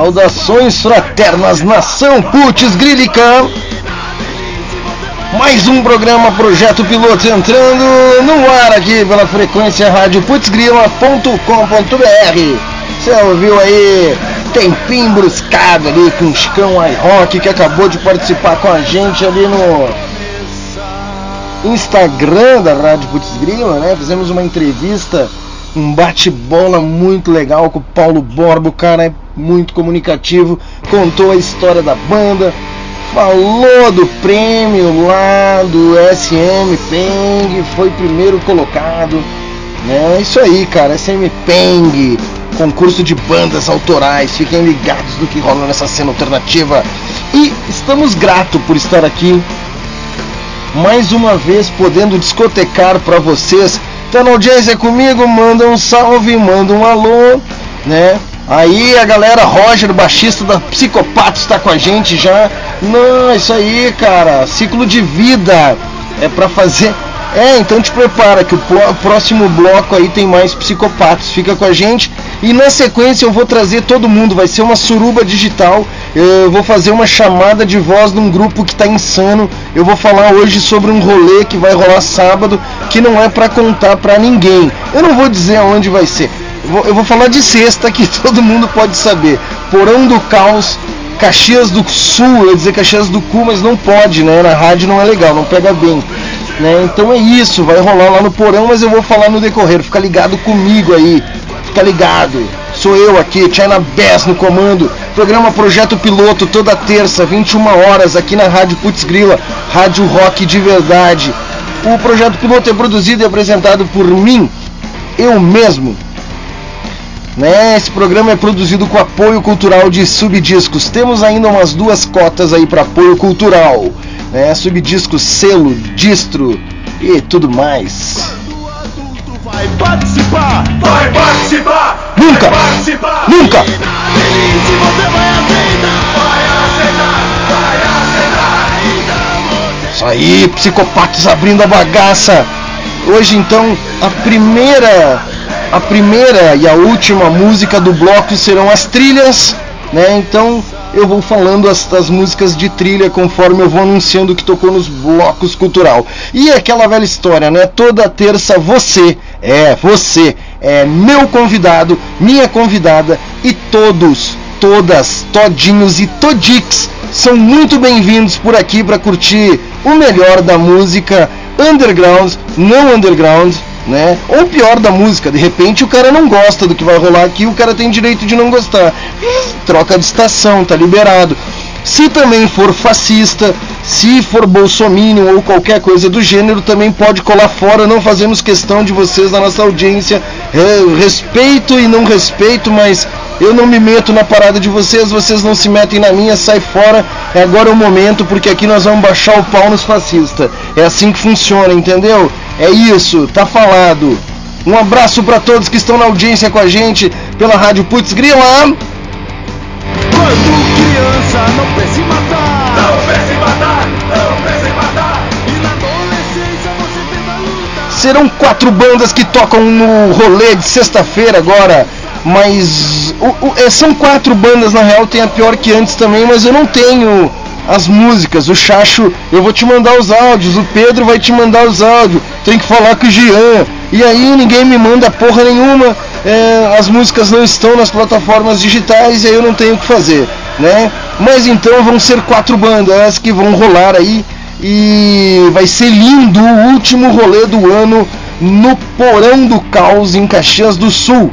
Saudações fraternas, nação Putz Grílica. Mais um programa Projeto Piloto entrando no ar aqui pela frequência rádio putzgrila.com.br. Você ouviu aí? Tempinho bruscado ali com o Chicão iRock que acabou de participar com a gente ali no Instagram da Rádio Putz Grila, né? Fizemos uma entrevista, um bate-bola muito legal com o Paulo Borba, o cara é muito comunicativo, contou a história da banda, falou do prêmio lá do SM Peng, foi primeiro colocado, né? É isso aí, cara, SM Peng, concurso de bandas autorais, fiquem ligados no que rola nessa cena alternativa. E estamos gratos por estar aqui mais uma vez podendo discotecar para vocês. Tá na audiência comigo? Manda um salve, manda um alô, né? Aí a galera, Roger, baixista da Psicopatos, está com a gente já. Não, isso aí, cara, ciclo de vida é para fazer. É, então te prepara que o próximo bloco aí tem mais psicopatos. Fica com a gente. E na sequência eu vou trazer todo mundo, vai ser uma suruba digital. Eu vou fazer uma chamada de voz num grupo que tá insano. Eu vou falar hoje sobre um rolê que vai rolar sábado, que não é pra contar pra ninguém. Eu não vou dizer aonde vai ser. Eu vou, falar de sexta que todo mundo pode saber. Porão do Caos, Caxias do Sul, eu ia dizer Caxias do Cu, mas não pode, né? Na rádio não é legal, não pega bem. Né? Então é isso, vai rolar lá no porão, mas eu vou falar no decorrer. Fica ligado comigo aí, fica ligado. Sou eu aqui, China Bass no comando. Programa Projeto Piloto toda terça, 21 horas, aqui na Rádio Putz Grila, Rádio Rock de verdade. O Projeto Piloto é produzido e apresentado por mim, eu mesmo. Né? Esse programa é produzido com apoio cultural de Subdiscos. Temos ainda umas duas cotas aí para apoio cultural, né? Subdiscos, selo, distro e tudo mais. Quando o adulto vai participar, vai participar, Nunca! vai participar. Nunca! E na elite você vai aceitar, vai aceitar, vai aceitar. Então você Isso aí, psicopatas abrindo a bagaça. Hoje então a primeira, a primeira e a última música do bloco serão as trilhas, né? Então eu vou falando as, as músicas de trilha conforme eu vou anunciando que tocou nos blocos cultural. E aquela velha história, né? Toda terça você, é você, é meu convidado, minha convidada e todos, todas, todinhos e todix são muito bem-vindos por aqui para curtir o melhor da música underground, não underground, né? Ou pior da música, de repente o cara não gosta do que vai rolar aqui, o cara tem direito de não gostar. Troca de estação, tá liberado. Se também for fascista, se for bolsominion ou qualquer coisa do gênero, também pode colar fora. Não fazemos questão de vocês na nossa audiência. É, respeito e não respeito, mas eu não me meto na parada de vocês, vocês não se metem na minha, sai fora. É agora o momento, porque aqui nós vamos baixar o pau nos fascistas. É assim que funciona, entendeu? É isso, tá falado. Um abraço para todos que estão na audiência com a gente pela Rádio Putz Grila. Quando criança, não pense matar. Não pense matar, não pense matar. E na adolescência você tenta lutar. Serão quatro bandas que tocam no rolê de sexta-feira agora. Mas o- o- é, são quatro bandas na real, tem a pior que antes também, mas eu não tenho as músicas. O Chacho, eu vou te mandar os áudios, o Pedro vai te mandar os áudios. Tem que falar com o Jean. E aí ninguém me manda porra nenhuma. É, as músicas não estão nas plataformas digitais e aí eu não tenho o que fazer, né? Mas então vão ser quatro bandas que vão rolar aí e vai ser lindo o último rolê do ano no Porão do Caos em Caxias do Sul,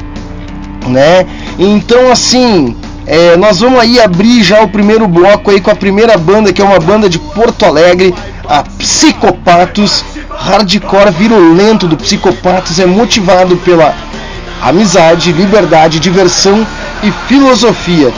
né? Então assim, é, nós vamos aí abrir já o primeiro bloco aí com a primeira banda que é uma banda de Porto Alegre, a Psicopatos. Hardcore virulento do Psicopatos é motivado pela amizade, liberdade, diversão e filosofia.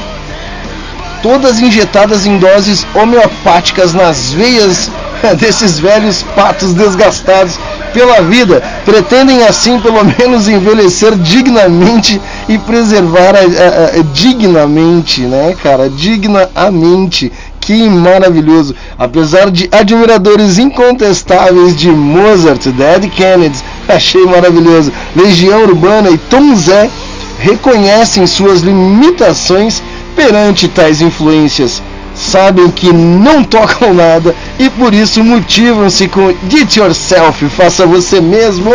Todas injetadas em doses homeopáticas nas veias desses velhos patos desgastados pela vida, pretendem assim pelo menos envelhecer dignamente e preservar a, a, a, dignamente, né, cara, dignamente. Que maravilhoso! Apesar de admiradores incontestáveis de Mozart, Dead Kennedy, achei maravilhoso. Legião Urbana e Tom Zé reconhecem suas limitações perante tais influências sabem que não tocam nada e por isso motivam-se com Get Yourself, faça você mesmo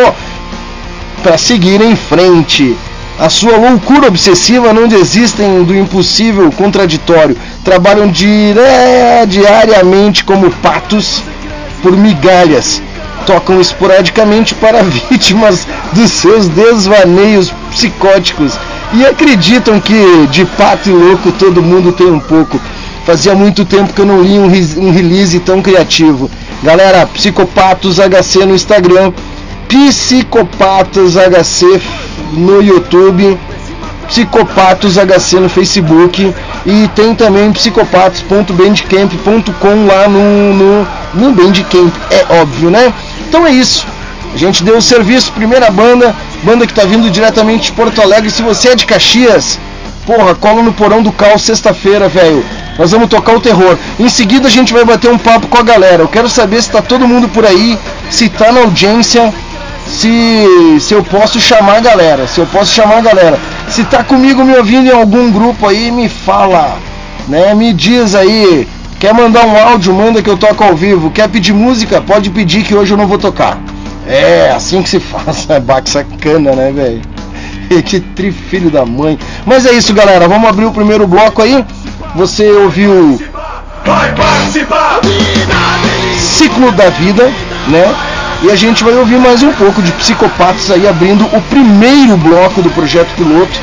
para seguir em frente. A sua loucura obsessiva não desistem do impossível contraditório. Trabalham diariamente como patos por migalhas. Tocam esporadicamente para vítimas dos seus desvaneios psicóticos e acreditam que de pato e louco todo mundo tem um pouco. Fazia muito tempo que eu não li um, um release tão criativo. Galera, Psicopatos HC no Instagram, Psicopatos HC no YouTube, Psicopatos HC no Facebook e tem também psicopatos.bandcamp.com lá no, no, no Bandcamp, é óbvio, né? Então é isso. A gente deu o serviço, primeira banda, banda que tá vindo diretamente de Porto Alegre. Se você é de Caxias, porra, cola no Porão do Cal sexta-feira, velho. Nós vamos tocar o terror. Em seguida a gente vai bater um papo com a galera. Eu quero saber se tá todo mundo por aí, se tá na audiência, se, se eu posso chamar a galera. Se eu posso chamar a galera. Se tá comigo me ouvindo em algum grupo aí, me fala. Né? Me diz aí. Quer mandar um áudio, manda que eu toco ao vivo. Quer pedir música? Pode pedir que hoje eu não vou tocar. É, assim que se faz. É baque sacana, né, velho? Que trifilho da mãe. Mas é isso, galera. Vamos abrir o primeiro bloco aí. Você ouviu Ciclo da Vida, né? E a gente vai ouvir mais um pouco de Psicopatas aí abrindo o primeiro bloco do projeto piloto.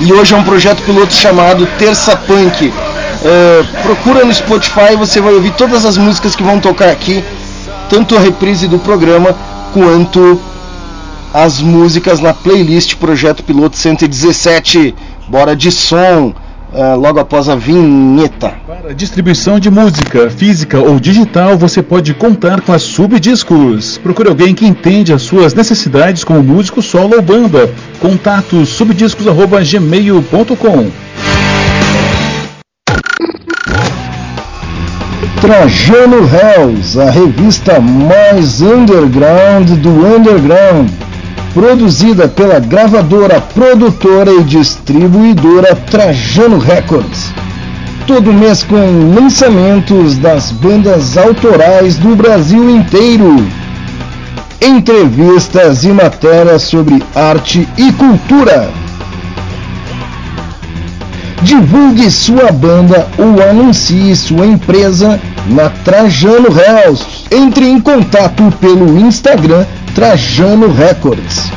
E hoje é um projeto piloto chamado Terça Punk. Uh, procura no Spotify, você vai ouvir todas as músicas que vão tocar aqui, tanto a reprise do programa quanto as músicas na playlist Projeto Piloto 117. Bora de som! uh, logo após a vinheta. Para distribuição de música, física ou digital, você pode contar com a Subdiscos. Procure alguém que entende as suas necessidades como músico solo ou banda. Contato subdiscos@gmail.com. Trajano Hells, a revista mais underground do underground produzida pela gravadora, produtora e distribuidora Trajano Records. Todo mês com lançamentos das bandas autorais do Brasil inteiro. Entrevistas e matérias sobre arte e cultura. Divulgue sua banda ou anuncie sua empresa na Trajano Hells. Entre em contato pelo Instagram Trajano Records.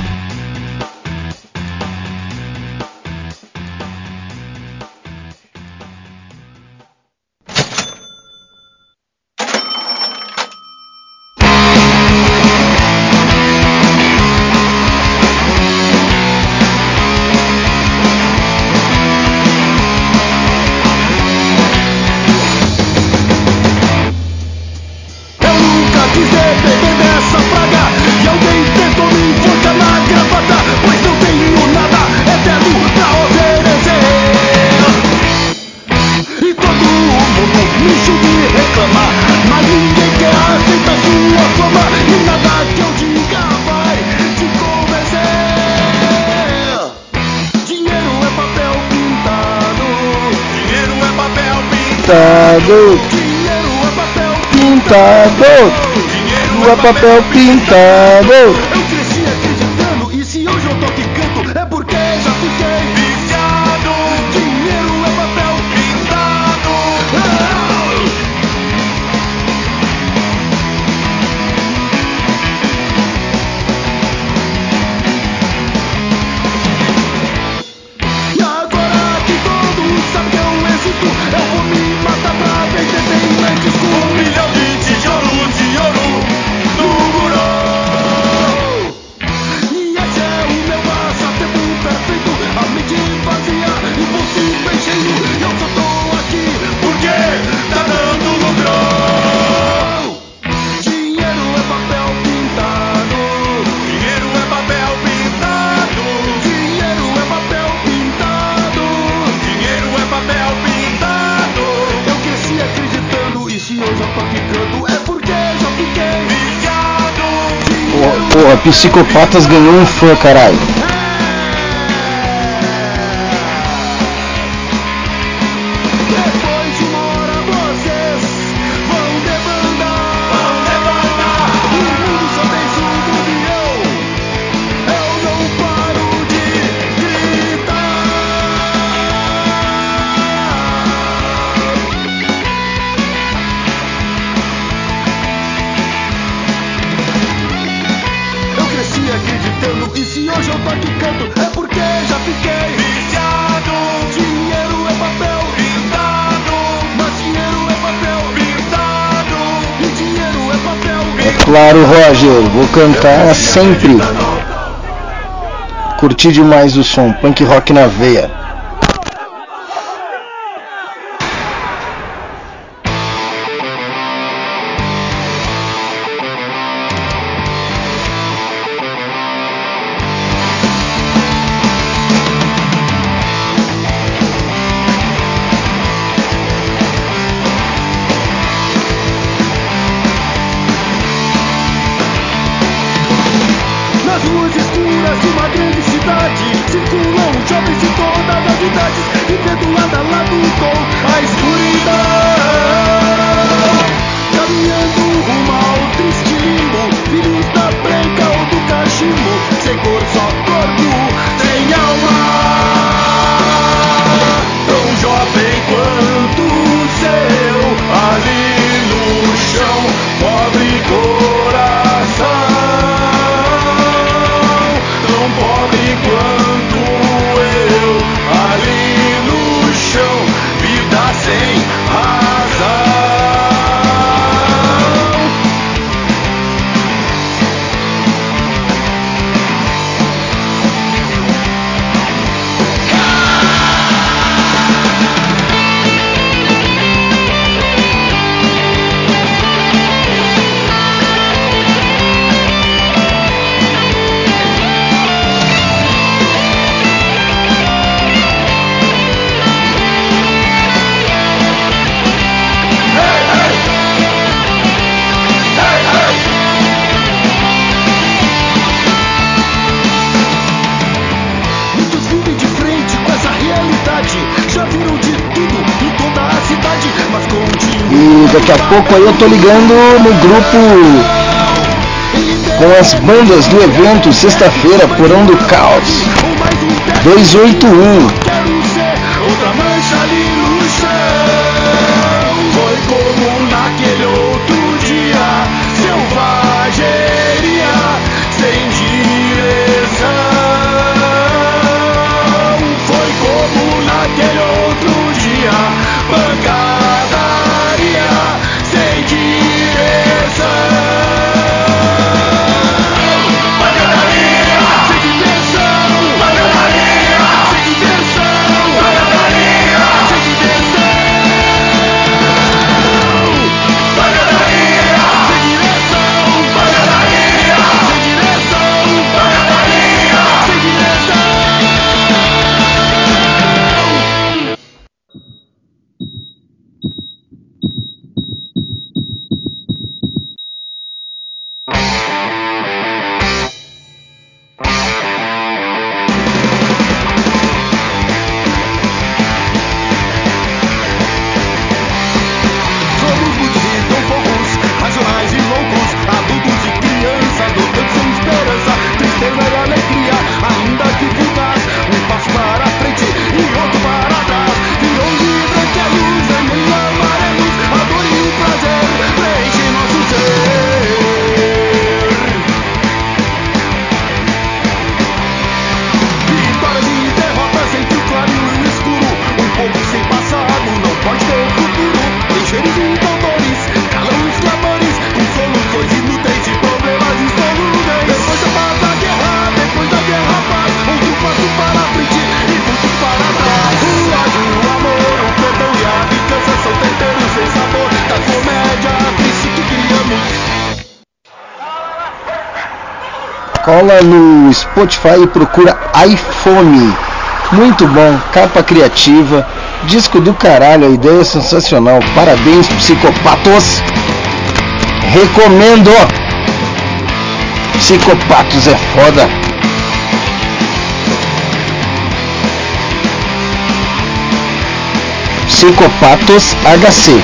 pintado. Pintado. Dinheiro é papel pintado. Psicopatas ganhou um fã, caralho. claro, Roger. Vou cantar sempre. Curti demais o som. Punk rock na veia. Daqui a pouco aí eu tô ligando no grupo com as bandas do evento sexta-feira, Porão do Caos 281. Cola no Spotify e procura iPhone. Muito bom, capa criativa, disco do caralho, a ideia é sensacional. Parabéns, psicopatos! Recomendo! Psicopatos é foda! Psicopatos HC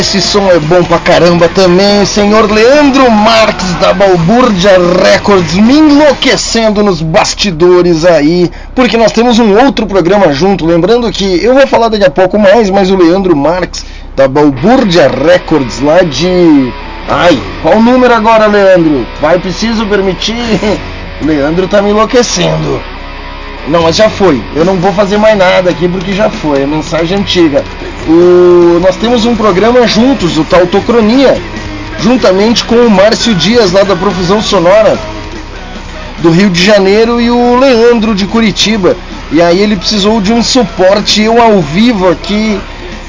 Esse som é bom pra caramba também, senhor Leandro Marques da Balbúrdia Records me enlouquecendo nos bastidores aí, porque nós temos um outro programa junto, lembrando que eu vou falar daqui a pouco mais, mas o Leandro Marques da Balbúrdia Records lá de... Ai, qual o número agora, Leandro? Vai, preciso permitir? Leandro tá me enlouquecendo. Não, mas já foi. Eu não vou fazer mais nada aqui porque já foi. A mensagem antiga. O... Nós temos um programa juntos, o Tautocronia, juntamente com o Márcio Dias, lá da Profusão Sonora, do Rio de Janeiro, e o Leandro de Curitiba. E aí ele precisou de um suporte, eu ao vivo aqui.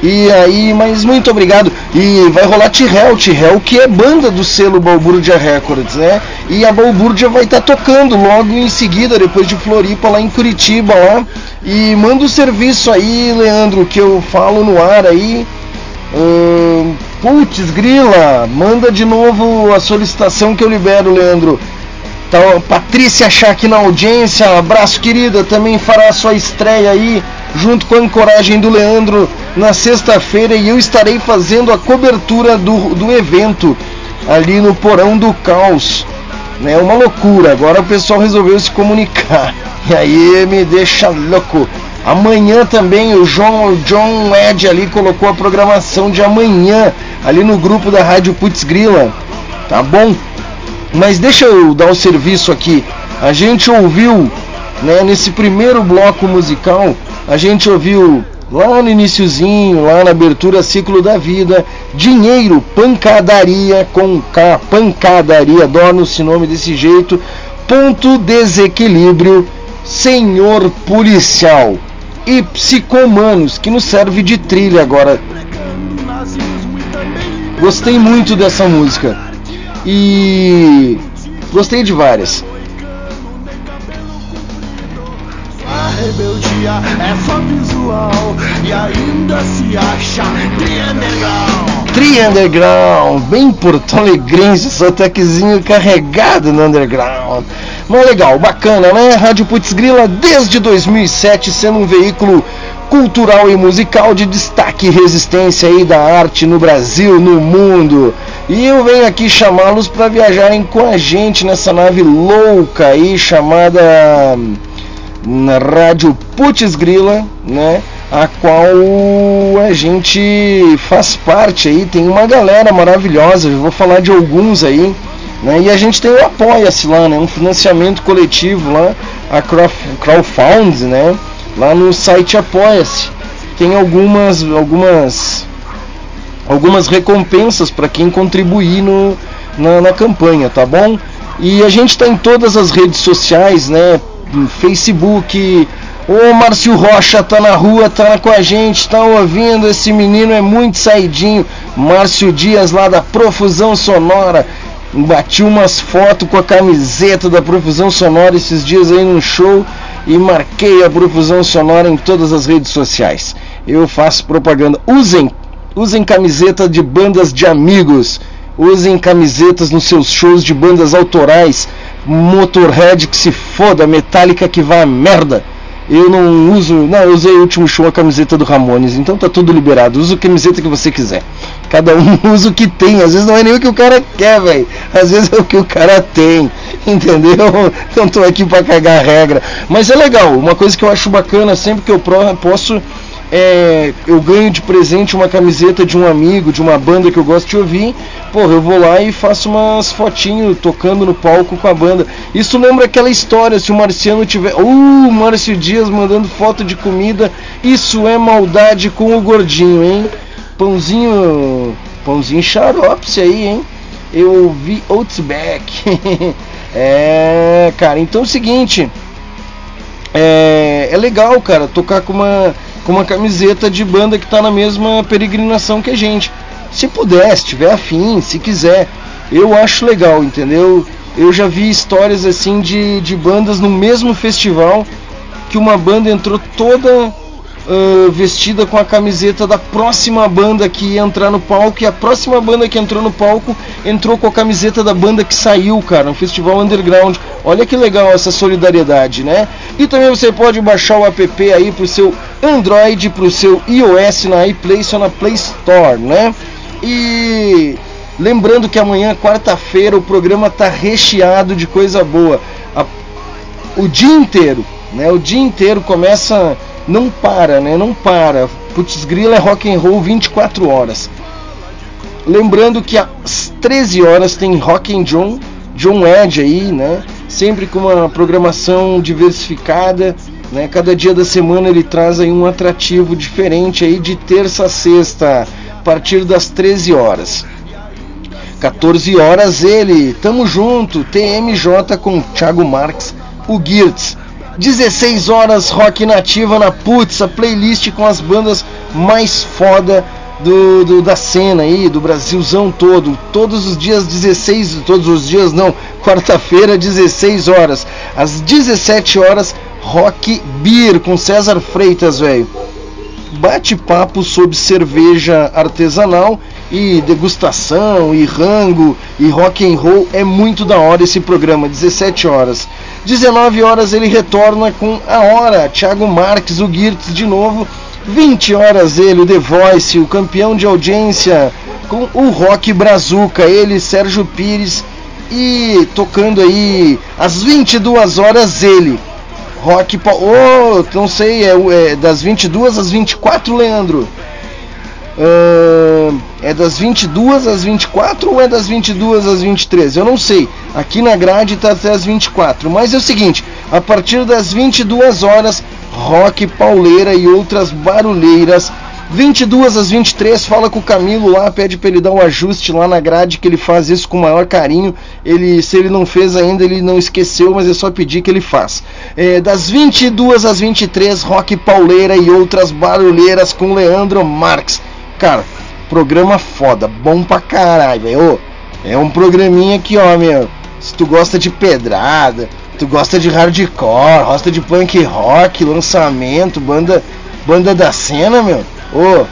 E aí, mas muito obrigado. E vai rolar Tirrell, Tirrell que é banda do selo Balbúrdia Records, né? E a Balbúrdia vai estar tocando logo em seguida, depois de Floripa, lá em Curitiba, lá. E manda o serviço aí, Leandro, que eu falo no ar aí. Ahn, Putz, grila, manda de novo a solicitação que eu libero, Leandro. Tá, Patrícia Chá aqui na audiência, abraço querida, também fará sua estreia aí, junto com a ancoragem do Leandro na sexta-feira e eu estarei fazendo a cobertura do, do evento ali no Porão do Caos. É uma loucura, agora o pessoal resolveu se comunicar e aí me deixa louco. Amanhã também o John, o John Ed ali colocou a programação de amanhã ali no grupo da Rádio Putz Grila, tá bom? Mas deixa eu dar o serviço aqui. A gente ouviu, né, nesse primeiro bloco musical, a gente ouviu lá no iniciozinho, lá na abertura Ciclo da Vida, Dinheiro, Pancadaria com K, Pancadaria, adoro-se nome desse jeito, Ponto Desequilíbrio, Senhor Policial e Psicomanos, que nos serve de trilha agora. Gostei muito dessa música e gostei de várias. Rebeldia é só visual e ainda se acha bem porto alegrense, sotaquezinho carregado no Underground. Mas legal, bacana, né? Rádio Putz Grila desde 2007 sendo um veículo cultural e musical de destaque e resistência aí da arte no Brasil, no mundo. E eu venho aqui chamá-los para viajarem com a gente nessa nave louca aí chamada na Rádio Putz Grila, né? A qual a gente faz parte aí, tem uma galera maravilhosa, eu vou falar de alguns aí, né? E a gente tem o Apoia-se lá, né? Um financiamento coletivo lá, a crowdfund, né? Lá no site Apoia-se. Tem algumas algumas algumas recompensas para quem contribuir no, na, na campanha, tá bom? E a gente está em todas as redes sociais, né? Facebook. Ô Márcio Rocha tá na rua, tá com a gente, tá ouvindo. Esse menino é muito saidinho. Márcio Dias lá da Profusão Sonora. Bati umas fotos com a camiseta da Profusão Sonora esses dias aí num show e marquei a Profusão Sonora em todas as redes sociais. Eu faço propaganda. Usem, usem camiseta de bandas de amigos. Usem camisetas nos seus shows de bandas autorais. Motorhead que se foda, Metallica que vá a merda. Eu não uso, não, eu usei o último show a camiseta do Ramones, então tá tudo liberado. Usa a camiseta que você quiser. Cada um usa o que tem, às vezes não é nem o que o cara quer, velho. Às vezes é o que o cara tem, entendeu? Não tô aqui pra cagar regra. Mas é legal, uma coisa que eu acho bacana sempre que eu posso é, eu ganho de presente uma camiseta de um amigo, de uma banda que eu gosto de ouvir, porra, eu vou lá e faço umas fotinhos tocando no palco com a banda. Isso lembra aquela história, se o Marciano tiver. Uh, Márcio Dias mandando foto de comida, isso é maldade com o gordinho, hein? Pãozinho. Pãozinho xarope aí, hein? Eu vi Outback. é, cara, então é o seguinte. É, é legal, cara, tocar com uma com uma camiseta de banda que está na mesma peregrinação que a gente. Se puder, se tiver afim, se quiser, eu acho legal, entendeu? Eu já vi histórias assim de, de bandas no mesmo festival que uma banda entrou toda uh, vestida com a camiseta da próxima banda que ia entrar no palco e a próxima banda que entrou no palco entrou com a camiseta da banda que saiu, cara, um festival underground. Olha que legal essa solidariedade, né? E também você pode baixar o app aí pro seu Android, pro seu iOS na iPlace ou na Play Store, né? E lembrando que amanhã, quarta-feira, o programa tá recheado de coisa boa. A, o dia inteiro, né? O dia inteiro começa não para, né? Não para. Putz grila é rock and roll 24 horas. Lembrando que às 13 horas tem Rock and John, John Edge aí, né? Sempre com uma programação diversificada, né? Cada dia da semana ele traz aí um atrativo diferente aí de terça a sexta, a partir das 13 horas. 14 horas ele, tamo junto, TMJ com Thiago Marques, o Girtz. 16 horas rock nativa na Putz, a playlist com as bandas mais foda do, do, da cena aí, do Brasilzão todo. Todos os dias 16, todos os dias não, quarta-feira 16 horas. Às 17 horas, Rock Beer com César Freitas, velho. Bate-papo sobre cerveja artesanal e degustação e rango e rock and roll é muito da hora esse programa, 17 horas. 19 horas ele retorna com a hora, Thiago Marques, o Girtz de novo. 20 horas ele, o The Voice, o campeão de audiência, com o Rock Brazuca, ele, Sérgio Pires, e tocando aí às 22 horas ele. Rock, oh, não sei, é, é das 22 às 24, Leandro. Uh, é das 22 às 24 ou é das 22 às 23? Eu não sei. Aqui na grade está até as 24. Mas é o seguinte: a partir das 22 horas, rock, pauleira e outras barulheiras. 22 às 23, fala com o Camilo lá, pede para ele dar um ajuste lá na grade, que ele faz isso com o maior carinho. Ele, se ele não fez ainda, ele não esqueceu, mas é só pedir que ele faz. É, das 22 às 23, rock, pauleira e outras barulheiras com Leandro Marques. Cara, programa foda, bom pra caralho, velho. É um programinha que, ó, meu, se tu gosta de pedrada, tu gosta de hardcore, gosta de punk rock, lançamento, banda, banda da cena, meu. Ô,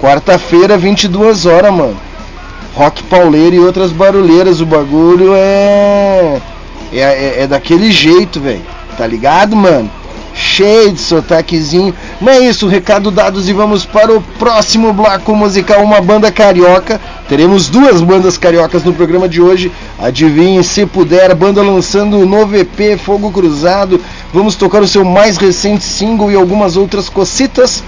quarta-feira, 22 horas, mano. Rock pauleiro e outras barulheiras, o bagulho é é, é, é daquele jeito, velho. Tá ligado, mano? Cheio de sotaquezinho. Não é isso, recado dados e vamos para o próximo bloco musical, uma banda carioca. Teremos duas bandas cariocas no programa de hoje. Adivinhe se puder, banda lançando o novo EP Fogo Cruzado. Vamos tocar o seu mais recente single e algumas outras cocitas.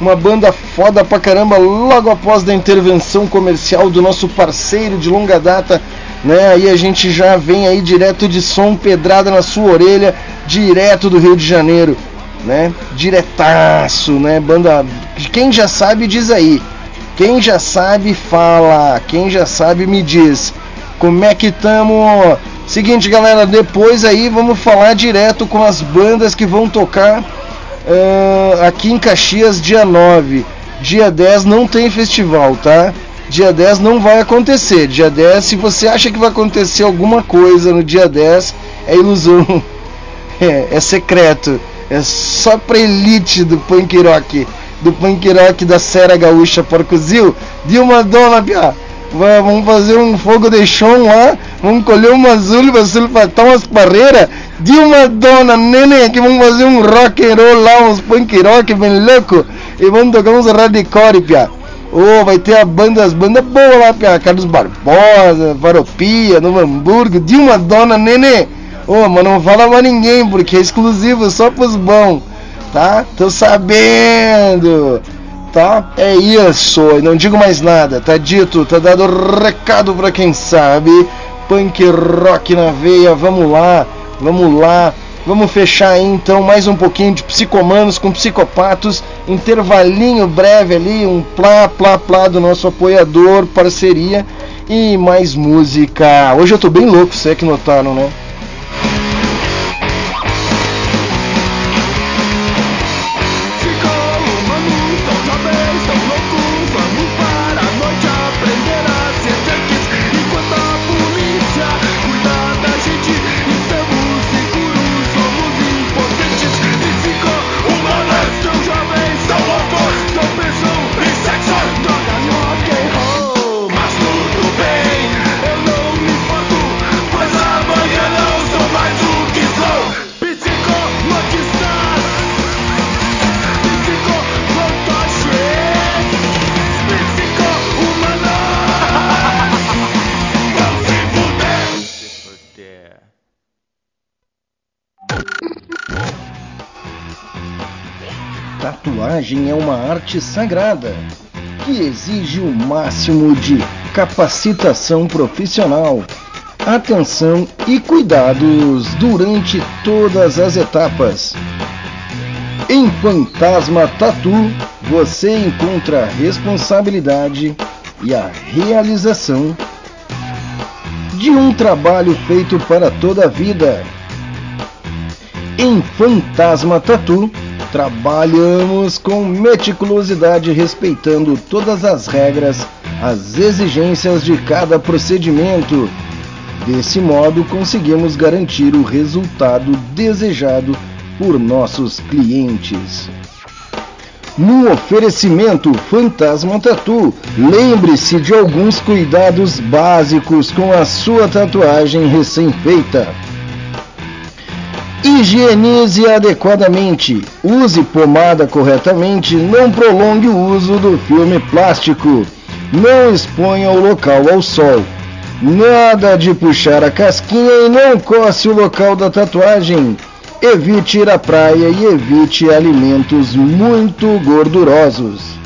Uma banda foda pra caramba, logo após da intervenção comercial do nosso parceiro de longa data, né? Aí a gente já vem aí direto de som pedrada na sua orelha, direto do Rio de Janeiro, né? Diretaço, né? Banda, quem já sabe diz aí. Quem já sabe fala, quem já sabe me diz. Como é que tamo? Seguinte, galera, depois aí vamos falar direto com as bandas que vão tocar uh, aqui em Caxias dia 9. Dia 10 não tem festival, tá? Dia 10 não vai acontecer. Dia 10, se você acha que vai acontecer alguma coisa no dia 10, é ilusão. É, é secreto. É só pra elite do punk rock. Do punk rock da Serra Gaúcha Porcozil. De uma dona, piá. Vamos fazer um fogo de chão lá. Vamos colher umas uvas, sulfatar umas barreiras. De uma dona, neném, que vamos fazer um rock and roll lá, uns punk rock bem louco. E vamos tocar uns radicore, piá. Oh, vai ter a banda, as bandas boas lá, Pia. Carlos Barbosa, Varopia, Novo Hamburgo, de uma dona nenê. Ô, oh, mas não fala pra ninguém, porque é exclusivo, só pros bons. tá? Tô sabendo. Tá? É isso, não digo mais nada, tá dito, tá dado recado pra quem sabe. Punk rock na veia, vamos lá, vamos lá. Vamos fechar aí então mais um pouquinho de psicomanos com psicopatos, intervalinho breve ali, um plá plá plá do nosso apoiador, parceria e mais música. Hoje eu tô bem louco, você é que notaram, né? É uma arte sagrada que exige o máximo de capacitação profissional, atenção e cuidados durante todas as etapas. Em Fantasma Tatu, você encontra a responsabilidade e a realização de um trabalho feito para toda a vida. Em Fantasma Tatu, trabalhamos com meticulosidade, respeitando todas as regras, as exigências de cada procedimento. Desse modo, conseguimos garantir o resultado desejado por nossos clientes. No oferecimento Fantasma Tatu, lembre-se de alguns cuidados básicos com a sua tatuagem recém-feita. Higienize adequadamente, use pomada corretamente, não prolongue o uso do filme plástico, não exponha o local ao sol. Nada de puxar a casquinha e não coce o local da tatuagem. Evite ir à praia e evite alimentos muito gordurosos.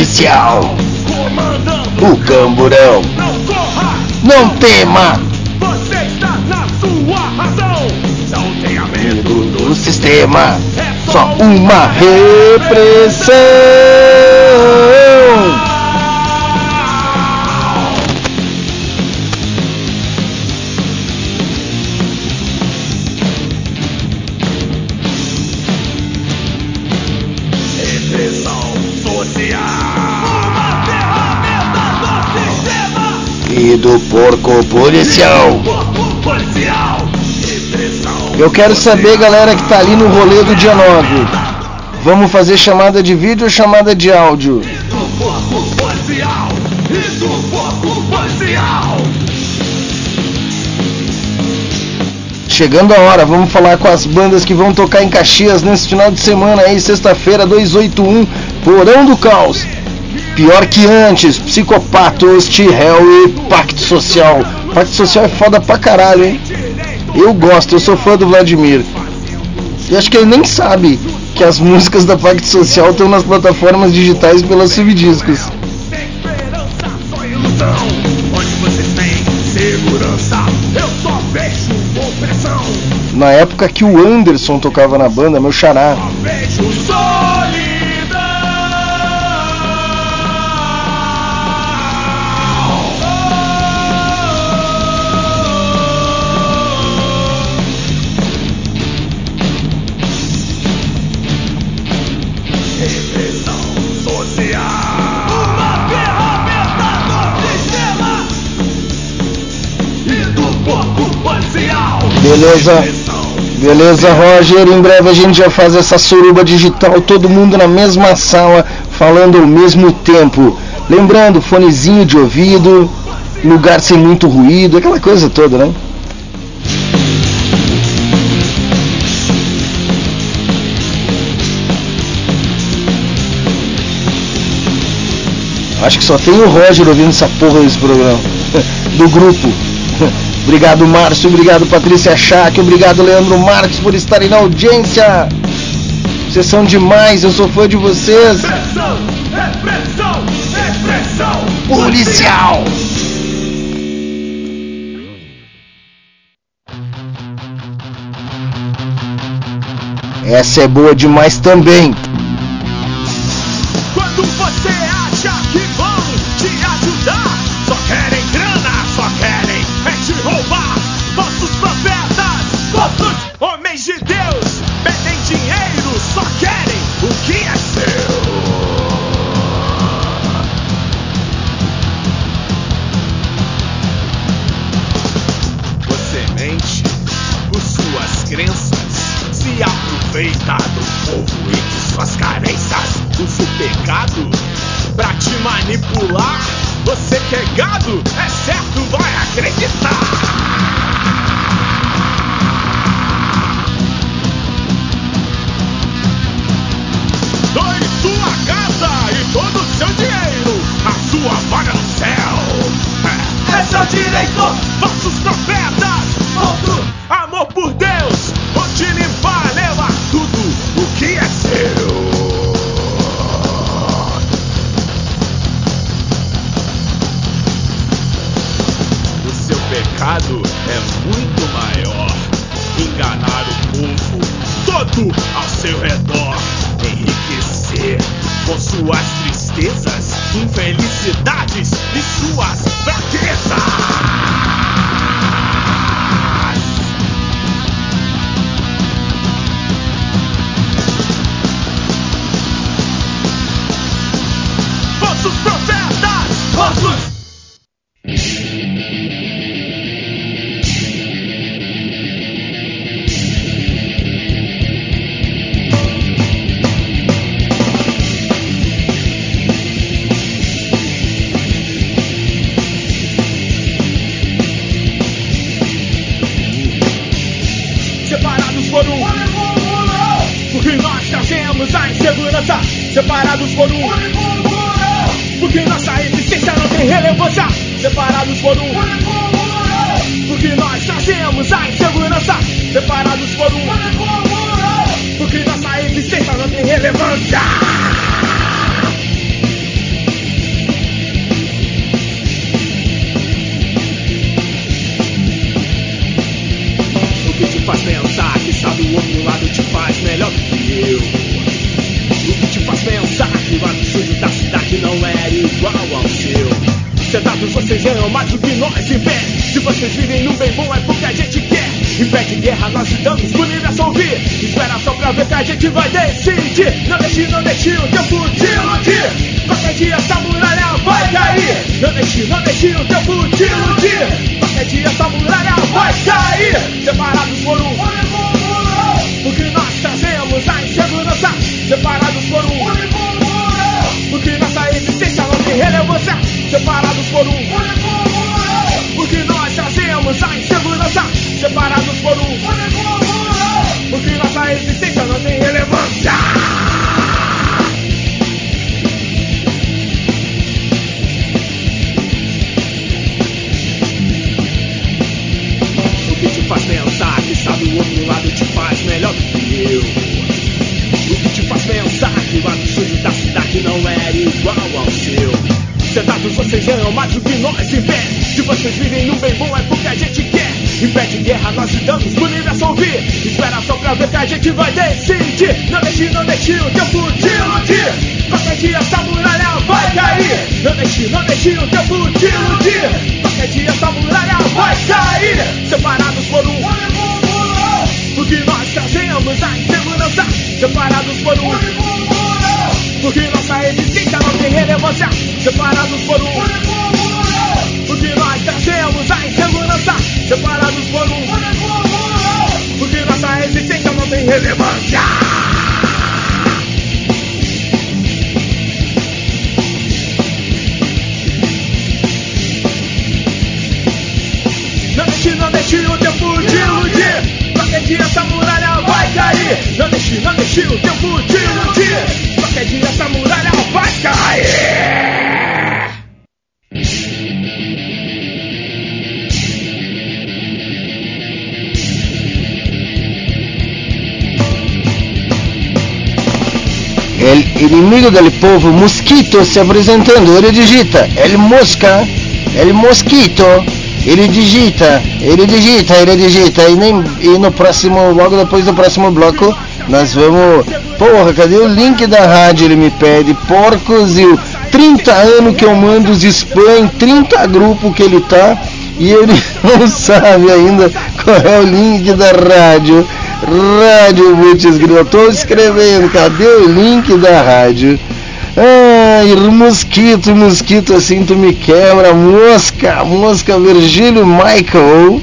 Policial, o camburão, não corra, não tema você está na sua razão. Não tenha medo do sistema, é só uma. Repressão do porco policial. Eu quero saber, galera, que tá ali no rolê do dia 9. Vamos fazer chamada de vídeo ou chamada de áudio? Chegando a hora, vamos falar com as bandas que vão tocar em Caxias nesse final de semana aí, sexta-feira, 281, Porão do Caos. Pior que antes, Psicopatos, T-Hell e Pacto Social. Pacto Social é foda pra caralho, hein? Eu gosto, eu sou fã do Vladimir. E acho que ele nem sabe que as músicas da Pacto Social estão nas plataformas digitais pela Subdiscos. Na época que o Anderson tocava na banda, meu xará, Beleza? Beleza, Roger? Em breve a gente já faz essa suruba digital, todo mundo na mesma sala, falando ao mesmo tempo. Lembrando, fonezinho de ouvido, lugar sem muito ruído, aquela coisa toda, né? Acho que só tem o Roger ouvindo essa porra desse programa. Do grupo. Obrigado, Márcio. Obrigado, Patrícia Schack. Obrigado, Leandro Marques, por estarem na audiência. Vocês são demais, eu sou fã de vocês. Repressão, repressão, repressão policial. Essa é boa demais também. Inimigo del povo Mosquito se apresentando, ele digita, El Mosca, El Mosquito, ele digita, ele digita, ele digita, e, nem, e no próximo, logo depois do próximo bloco, nós vamos. Porra, cadê o link da rádio? Ele me pede, porcos e 30 anos que eu mando os spam em 30 grupos que ele tá e ele não sabe ainda qual é o link da rádio. Rádio Butches Grilo. Tô escrevendo, cadê o link da rádio? Ai, mosquito, mosquito, assim tu me quebra. Mosca, mosca, Virgílio Michael.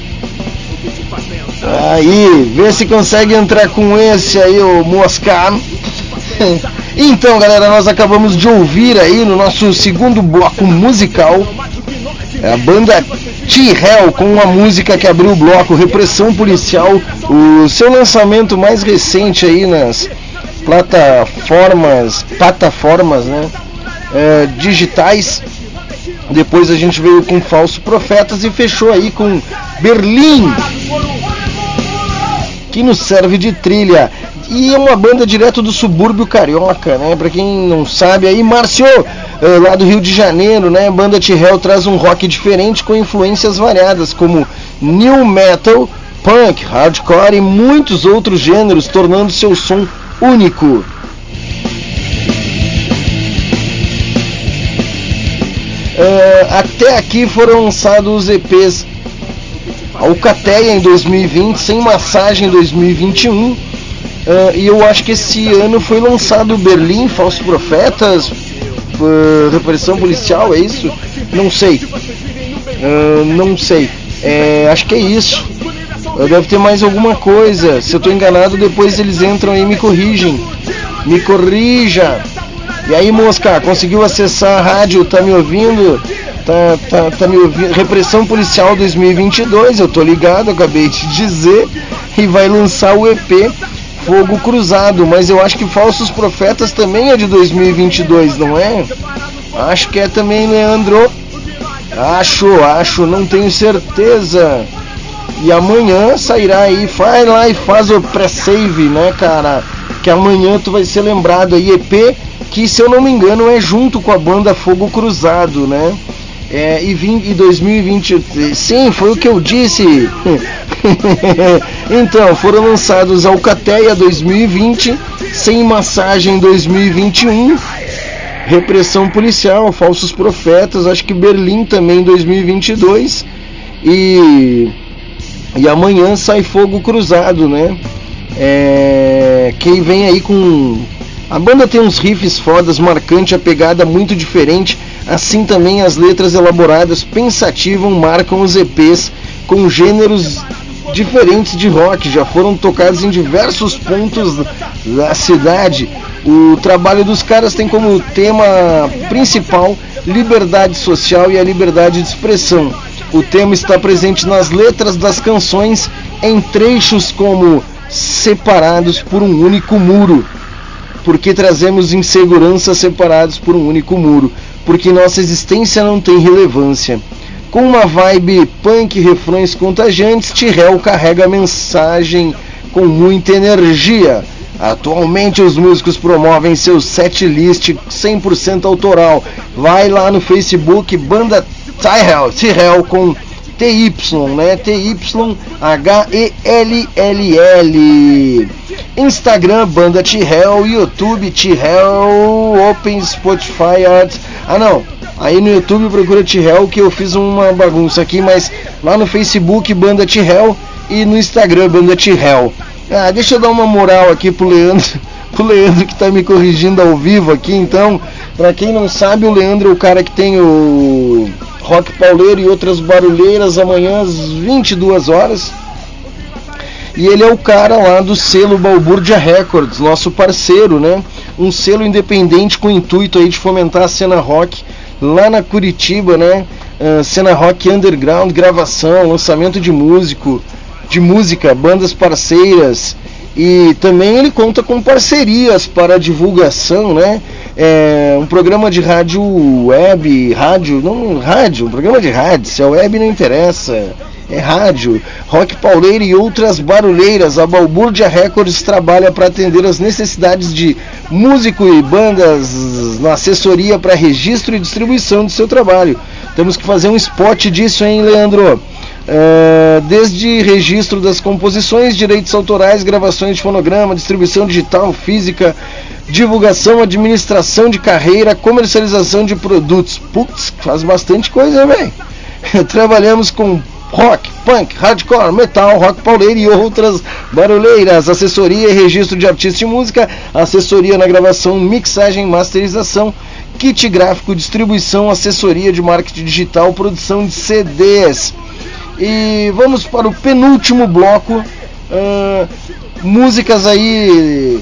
Aí, vê se consegue entrar com esse aí, o Mosca. Então, galera, nós acabamos de ouvir aí no nosso segundo bloco musical a banda T-Hell com uma música que abriu o bloco Repressão Policial, o seu lançamento mais recente aí nas plataformas, plataformas, né, é, digitais. Depois a gente veio com Falso Profetas e fechou aí com Berlim, que nos serve de trilha. E é uma banda direto do subúrbio carioca, né? Pra quem não sabe aí, Márcio, eh, lá do Rio de Janeiro, né? Banda T-Hell traz um rock diferente com influências variadas, como new metal, punk, hardcore e muitos outros gêneros, tornando seu som único. Uh, até aqui foram lançados os EPs Alcateia em 2020, Sem Massagem em 2021 Uh, e eu acho que esse ano foi lançado Berlim, Falsos Profetas, uh, Repressão Policial, é isso? Não sei. Não sei. É, acho que é isso. Deve ter mais alguma coisa. Se eu estou enganado, depois eles entram e me corrigem. Me corrija. E aí, mosca, conseguiu acessar a rádio? Tá me ouvindo? Tá, tá, tá me ouvindo? Repressão Policial 2022, eu tô ligado, acabei de dizer. E vai lançar o EP Fogo Cruzado, mas eu acho que Falsos Profetas também é de 2022, não é? Acho que é também, Leandro. Acho, acho, não tenho certeza. E amanhã sairá aí, vai lá e faz o pré-save, né, cara? Que amanhã tu vai ser lembrado aí, EP, que se eu não me engano é junto com a banda Fogo Cruzado, né? É, e, 20, e 2020, sim, foi o que eu disse. então, foram lançados Alcateia 2020, Sem Massagem 2021, Repressão Policial, Falsos Profetas, acho que Berlim também 2022 e e amanhã sai Fogo Cruzado, né? É, quem vem aí com a banda tem uns riffs fodas, marcante, a pegada muito diferente, assim também as letras elaboradas, pensativam, marcam os EPs com gêneros diferentes de rock, já foram tocados em diversos pontos da cidade. O trabalho dos caras tem como tema principal liberdade social e a liberdade de expressão. O tema está presente nas letras das canções em trechos como separados por um único muro porque trazemos inseguranças separados por um único muro, porque nossa existência não tem relevância. Com uma vibe punk refrões contagiantes, Tirel carrega a mensagem com muita energia. Atualmente os músicos promovem seu set list 100% autoral. Vai lá no Facebook Banda Tyrell, Tyrell com TY, né? T-Y-H-E-L-L-L. Instagram, Banda T-Hell, YouTube T-Hell, Open Spotify Arts. Ah não, aí no YouTube procura T-Hell que eu fiz uma bagunça aqui, mas lá no Facebook Banda T-Hell e no Instagram Banda T-Hell. Ah, deixa eu dar uma moral aqui pro Leandro, pro Leandro que tá me corrigindo ao vivo aqui, então, pra quem não sabe, o Leandro é o cara que tem o Rock Pauleiro e outras barulheiras amanhã às 22 horas. E ele é o cara lá do selo Balbúrdia Records, nosso parceiro, né? Um selo independente com o intuito aí de fomentar a cena rock lá na Curitiba, né? Uh, cena rock underground, gravação, lançamento de músico, de música, bandas parceiras, e também ele conta com parcerias para divulgação, né? É um programa de rádio web, rádio, não rádio, um programa de rádio, se é web não interessa. é rádio, rock pauleira e outras barulheiras. A Balbúrdia Records trabalha para atender as necessidades de músico e bandas na assessoria para registro e distribuição do seu trabalho. Temos que fazer um spot disso, hein, Leandro? Uh, desde registro das composições, direitos autorais, gravações de fonograma, distribuição digital, física, divulgação, administração de carreira, comercialização de produtos. Putz, faz bastante coisa, velho. Trabalhamos com rock, punk, hardcore, metal, rock pauleiro e outras barulheiras, assessoria e registro de artista e música, assessoria na gravação, mixagem, masterização, kit gráfico, distribuição, assessoria de marketing digital, produção de CDs. E vamos para o penúltimo bloco. Uh, músicas aí.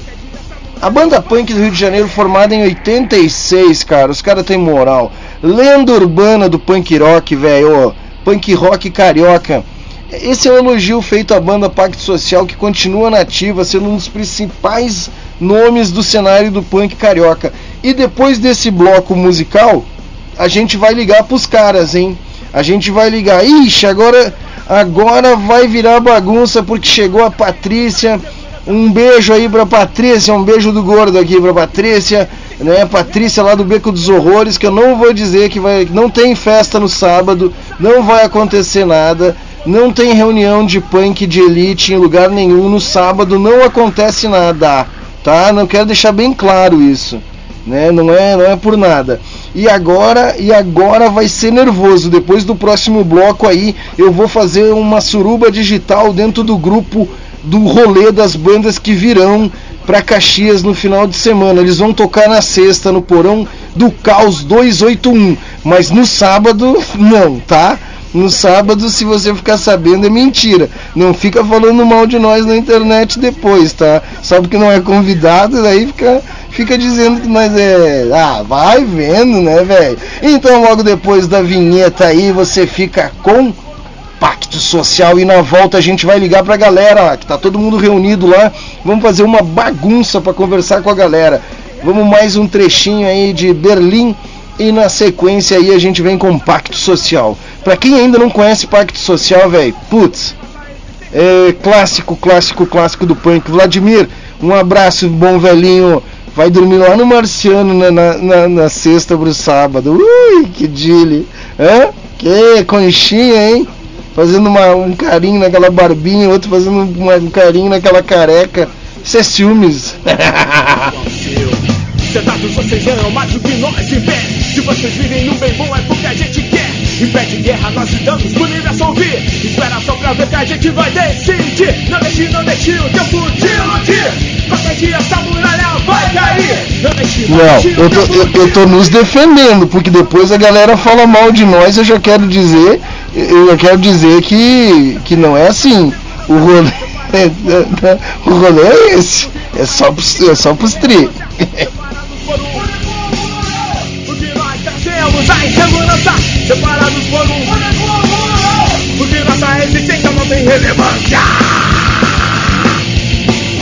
A banda punk do Rio de Janeiro, formada em 86, cara. Os caras têm moral. Lenda urbana do punk rock, velho. Punk rock carioca. Esse é um elogio feito à banda Pacto Social, que continua nativa, sendo um dos principais nomes do cenário do punk carioca. E depois desse bloco musical, a gente vai ligar pros caras, hein? A gente vai ligar. Ixi, agora, agora vai virar bagunça porque chegou a Patrícia. Um beijo aí pra Patrícia, um beijo do gordo aqui pra Patrícia, né? Patrícia lá do Beco dos Horrores, que eu não vou dizer que vai, não tem festa no sábado, não vai acontecer nada, não tem reunião de punk de elite em lugar nenhum no sábado, não acontece nada, tá? Não quero deixar bem claro isso, né? Não é, não é por nada. E agora, e agora vai ser nervoso. Depois do próximo bloco aí, eu vou fazer uma suruba digital dentro do grupo do rolê das bandas que virão para Caxias no final de semana. Eles vão tocar na sexta no porão do Caos 281, mas no sábado não, tá? No sábado, se você ficar sabendo, é mentira. Não fica falando mal de nós na internet depois, tá? Só porque não é convidado, daí fica fica dizendo que nós é. Ah, vai vendo, né, velho? Então, logo depois da vinheta aí, você fica com Pacto Social e na volta a gente vai ligar pra galera, que tá todo mundo reunido lá. Vamos fazer uma bagunça para conversar com a galera. Vamos mais um trechinho aí de Berlim e na sequência aí a gente vem com Pacto Social. Pra quem ainda não conhece Pacto Social, velho, putz, é clássico, clássico, clássico do punk. Vladimir, um abraço, bom velhinho. Vai dormir lá no Marciano na, na, na, na sexta pro sábado. Ui, que dile. Hã? Que conchinha, hein? Fazendo uma, um carinho naquela barbinha, outro fazendo uma, um carinho naquela careca. Isso é ciúmes. Sentados vocês do que nós em pé. Se vocês vivem bem bom é porque a gente quer. Em pé de guerra nós estamos pro universo ouvir. Espera só pra ver que a gente vai decidir. Não deixe, não deixe o tempo de iludir. Qualquer dia essa muralha vai cair. Não deixe, não, Não, o eu tô, eu, eu tô nos defendendo, porque depois a galera fala mal de nós, eu já quero dizer, eu já quero dizer que, que não é assim. O rolê, o rolê é esse. É só pros, é só pros tri. nós trazemos a insegurança Separados por um. Porque nossa existência não tem relevância.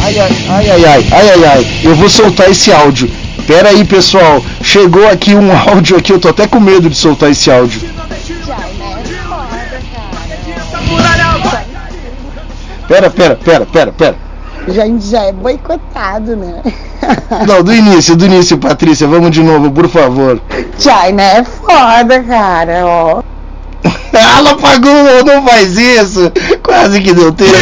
Ai, ai, ai, ai, ai, ai, ai, eu vou soltar esse áudio. Pera aí, pessoal, chegou aqui um áudio aqui, eu tô até com medo de soltar esse áudio. Pera, pera, pera, pera, pera. Já, já é boicotado, né? Não, do início, do início, Patrícia, vamos de novo, por favor. China é foda, cara, ó. Ela apagou, não faz isso. Quase que deu tempo.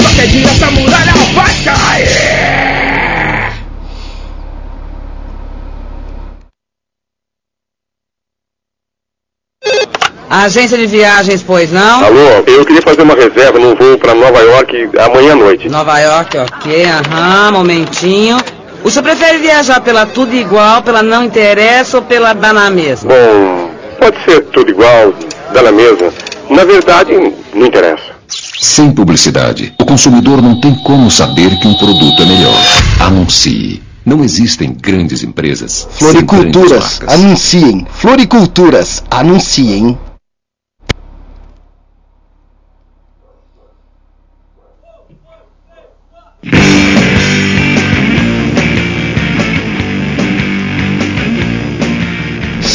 Qualquer dia essa muralha vai cair Agência de viagens, pois não? Alô, eu queria fazer uma reserva num voo para Nova York amanhã à noite. Nova York, ok, aham, momentinho. O senhor prefere viajar pela tudo igual, pela não interessa ou pela dá na mesma? Bom, pode ser tudo igual, dá na mesma. Na verdade, não interessa. Sem publicidade, o consumidor não tem como saber que um produto é melhor. Anuncie. Não existem grandes empresas. sem grandes Floriculturas, marcas. anunciem. Floriculturas, anunciem.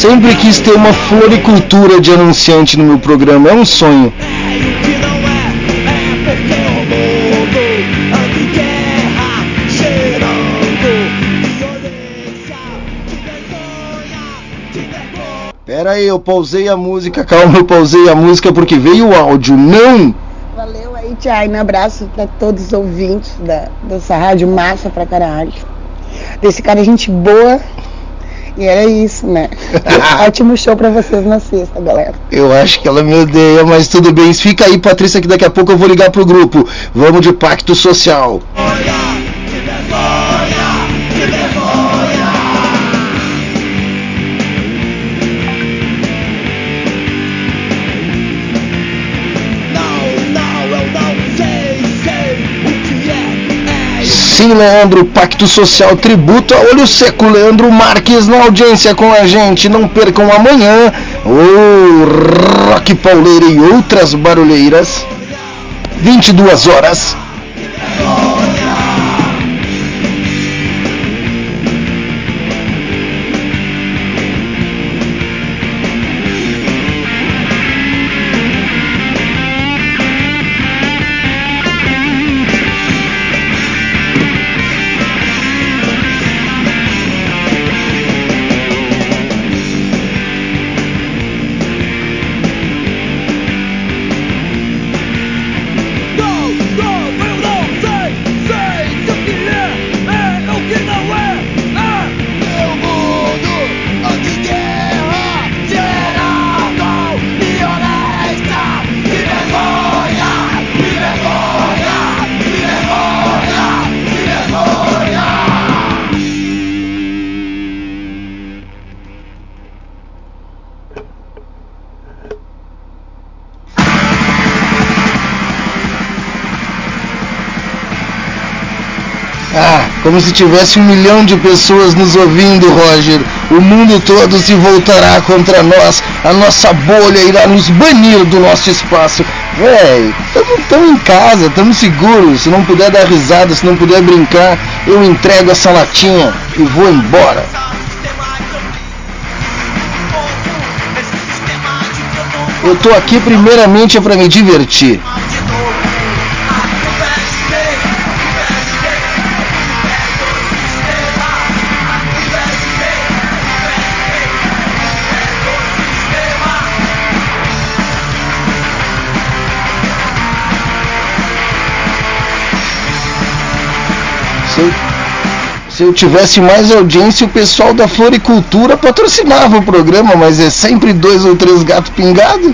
Sempre quis ter uma floricultura de anunciante no meu programa, é um sonho. Pera aí, eu pausei a música, calma, eu pausei a música porque veio o áudio, não! Valeu aí, Tiago, um abraço para todos os ouvintes da, dessa rádio massa pra caralho. Desse cara, gente boa, e era isso, né? Ótimo show pra vocês na sexta, galera. Eu acho que ela me odeia, mas tudo bem. Fica aí, Patrícia, que daqui a pouco eu vou ligar pro grupo. Vamos de pacto social. Sim, Leandro, Pacto Social tributo a Olho Seco. Leandro Marques na audiência com a gente. Não percam amanhã o Rock Pauleira e outras barulheiras. 22 horas. Como se tivesse um milhão de pessoas nos ouvindo, Roger. O mundo todo se voltará contra nós. A nossa bolha irá nos banir do nosso espaço. Véi, estamos em casa, estamos seguros. Se não puder dar risada, se não puder brincar, eu entrego essa latinha e vou embora. Eu tô aqui primeiramente para me divertir. Se eu tivesse mais audiência, o pessoal da Floricultura patrocinava o programa, mas é sempre dois ou três gatos pingados.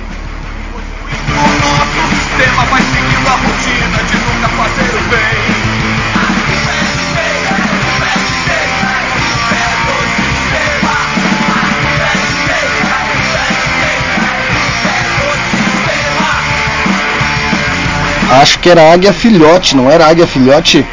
Acho que era águia filhote, não era águia filhote?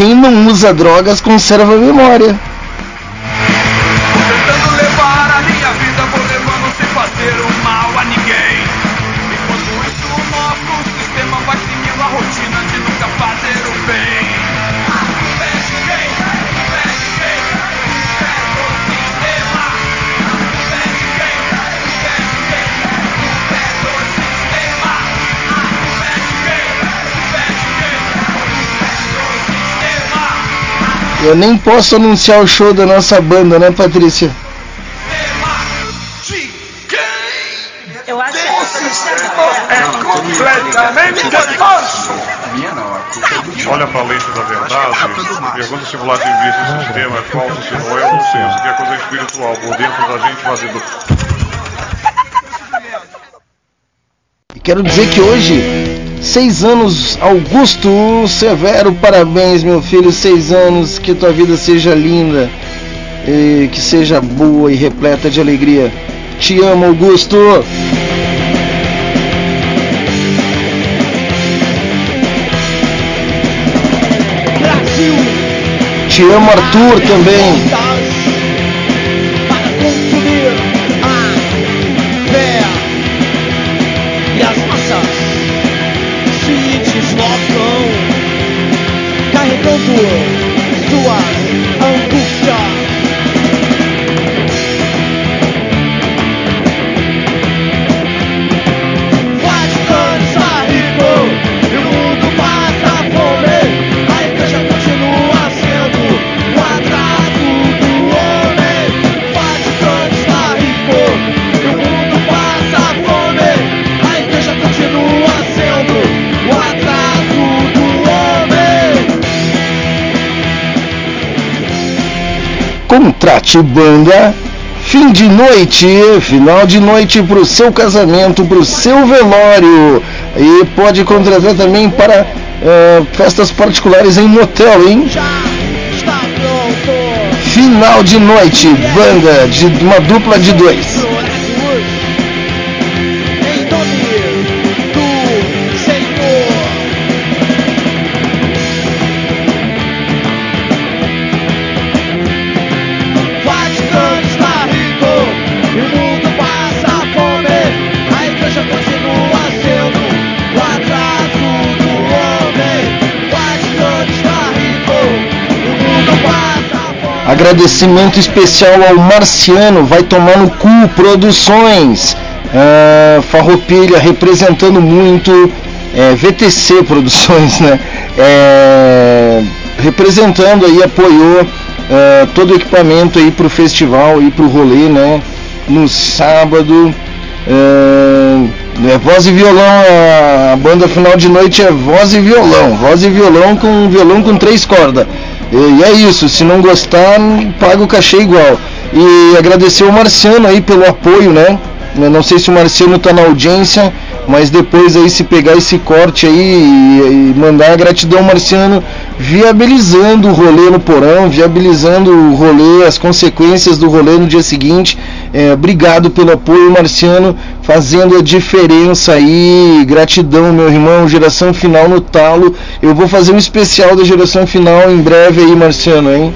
Quem não usa drogas conserva a memória. Eu nem posso anunciar o show da nossa banda, né, Patrícia? Eu acho que É completamente falso. Olha pra lente da verdade, pergunta se Vladimir esse sistema é falso, se não é, eu não sei. Isso aqui é coisa espiritual, por dentro da gente fazendo. E quero dizer que hoje Seis anos, Augusto Severo, parabéns, meu filho. Seis anos, que tua vida seja linda, que seja boa e repleta de alegria. Te amo, Augusto. Brasil. Te amo, Arthur, também. Contrate banda. Fim de noite, final de noite para o seu casamento, para o seu velório. E pode contratar também para eh, festas particulares em motel, hein? Final de noite, banda de uma dupla de dois. Agradecimento especial ao Marciano, vai tomar no cu Produções. Ah, Farroupilha representando muito. é, VTC Produções, né? É, representando aí, apoiou ah, todo o equipamento aí pro festival e pro rolê, né? No sábado. ah, é voz e violão, a, banda final de noite é voz e violão, voz e violão com violão com três cordas. E é isso, se não gostar, paga o cachê igual. E agradecer o Marciano aí pelo apoio, né? Eu não sei se o Marciano tá na audiência, mas depois aí se pegar esse corte aí e, e mandar a gratidão Marciano, viabilizando o rolê no porão, viabilizando o rolê, as consequências do rolê no dia seguinte. É, obrigado pelo apoio, Marciano, fazendo a diferença aí. Gratidão, meu irmão. Geração final no talo. Eu vou fazer um especial da geração final em breve aí, Marciano, hein?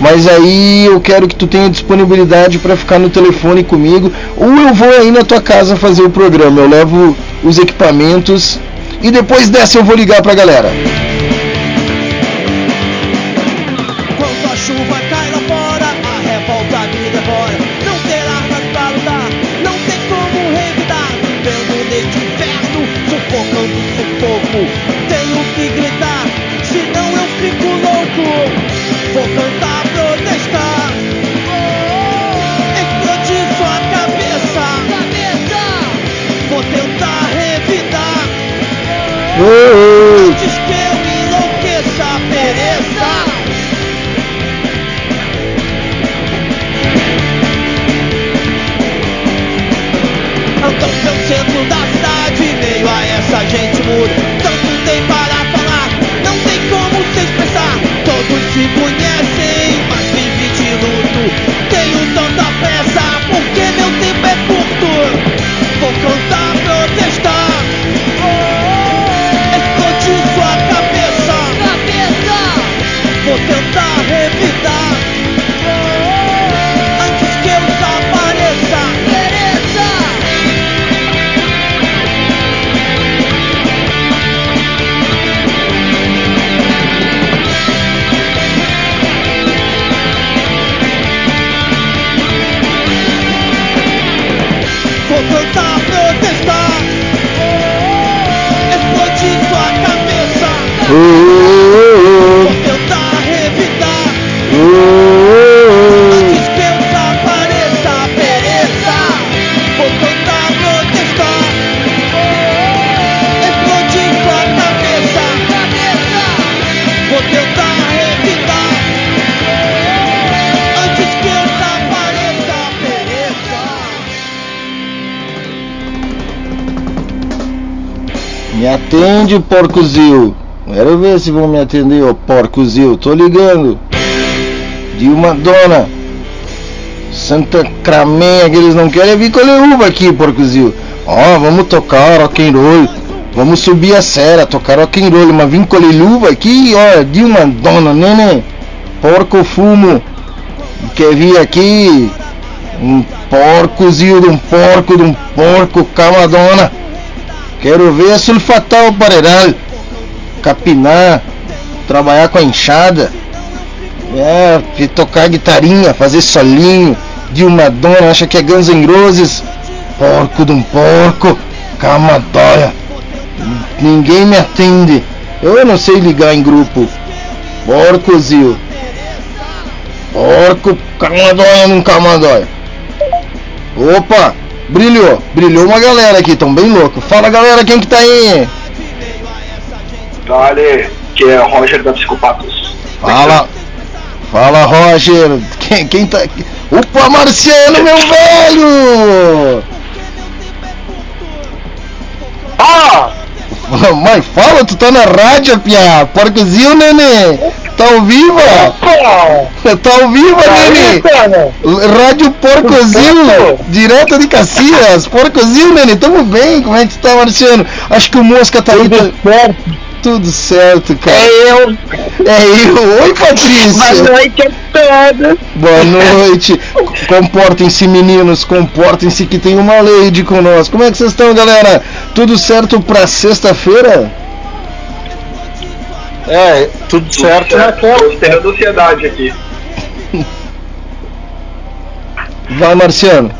Mas aí eu quero que tu tenha disponibilidade para ficar no telefone comigo, ou eu vou aí na tua casa fazer o programa. Eu levo os equipamentos e depois dessa eu vou ligar pra galera. Atende, porcozil. Quero ver se vão me atender, ô porcozil. Tô ligando. De uma dona. Santa Cramenha, que eles não querem vir colher uva aqui, porcozil. Ó, vamos tocar rock and roll. Vamos subir a serra, tocar rock and roll. Mas vim colher uva aqui, ó, de uma dona, neném. Porco fumo. Quer vir aqui? Um porcozil de um porco de um porco, camadona. Quero ver a sulfatar o capinar, trabalhar com a enxada, é, tocar guitarrinha, fazer solinho, de uma dona, acha que é Guns N' Roses, porco de um porco, camadóia, ninguém me atende, eu não sei ligar em grupo, porcozil, porco, camadóia num camadóia, opa, Brilhou, brilhou uma galera aqui, tão bem louco. Fala galera, quem que tá aí? Dale, que é o Roger da Psicopatos. Fala, fala Roger, quem, quem tá aqui? Opa, Marciano, meu velho! Ah! Mas fala, tu tá na rádio, pia, porcozinho, nenê? Tá ao vivo? Tá ao vivo, nenê? Rádio Porcozinho, direto de Cacias. Porcozinho, nenê, tamo bem? Como é que tu tá, Marciano? Acho que o Mosca tá aí. Tudo certo. Tudo certo, cara. É eu. É eu. Oi, Patrícia. Boa noite a todos. Boa noite. Comportem-se, meninos. Comportem-se que tem uma lady conosco. Como é que vocês estão, galera? Tudo certo pra sexta-feira? É, tudo certo naquela. Tô tendo ansiedade aqui. Vai, Marciano.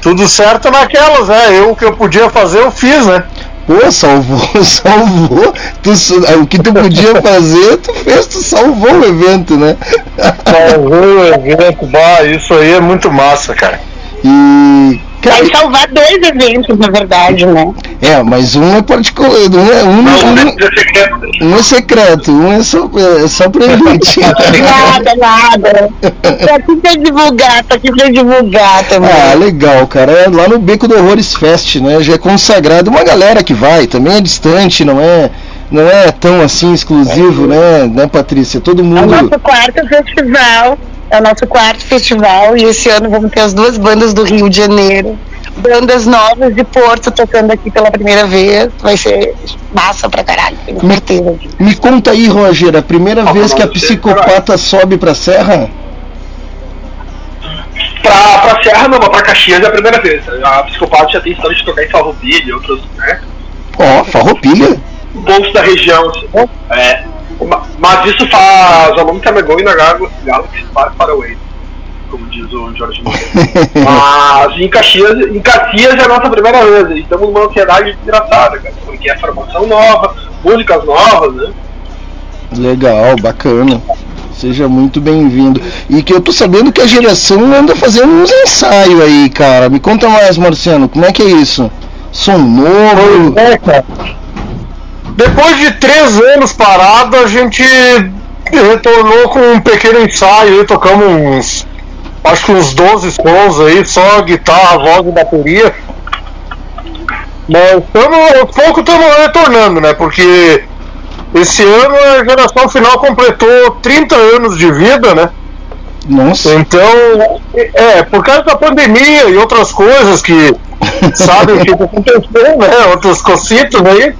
Tudo certo naquelas, né? Eu o que eu podia fazer, eu fiz, né? Pô, salvou, salvou. Tu, o que tu podia fazer, tu fez, tu salvou o evento, né? Salvou o evento, bah, isso aí é muito massa, cara. E. Vai salvar dois eventos, na verdade, né? É, mas um é particular, um é, um, Não, um, um é secreto, um é só, é só pra gente. Nada, nada. Tô aqui pra divulgar, tô aqui pra divulgar também. Ah, legal, cara. É lá no Beco do Horrores Fest, né? Já é consagrado uma galera que vai, também é distante, não é, não é tão assim exclusivo, né, né, Patrícia? Todo É o mundo. nosso quarto festival. É o nosso quarto festival. E esse ano vamos ter as duas bandas do Rio de Janeiro. Bandas novas de Porto tocando aqui pela primeira vez. Vai ser massa pra caralho, tenho certeza. Me conta aí, Roger, a primeira vez que a psicopata sobe pra serra? Pra, pra Serra não, mas pra Caxias é a primeira vez. A Psicopata já tem história de tocar em Farroupilha e outros, né? Ó, farroupilha. Pontos da região, assim. É. Ma- Mas isso faz a long time ago in a gal- galaxy far, far away. Como diz o Jorge. Mas em Caxias, em Caxias é a nossa primeira vez. e Estamos numa ansiedade engraçada, cara. Porque é formação nova, músicas novas, né? Legal, bacana. Seja muito bem-vindo. E que eu tô sabendo que a geração anda fazendo uns ensaios aí, cara. Me conta mais, Marciano, como é que é isso? Som novo? É, cara. Depois de três anos parado, a gente retornou com um pequeno ensaio aí, tocamos uns. Acho que uns 12 sons aí, só guitarra, voz e bateria. Mas tamo, aos pouco estamos retornando, né? Porque esse ano a geração final completou 30 anos de vida, né? Nossa. Então, é, por causa da pandemia e outras coisas que sabem o que aconteceu, né? Outros cocitos aí.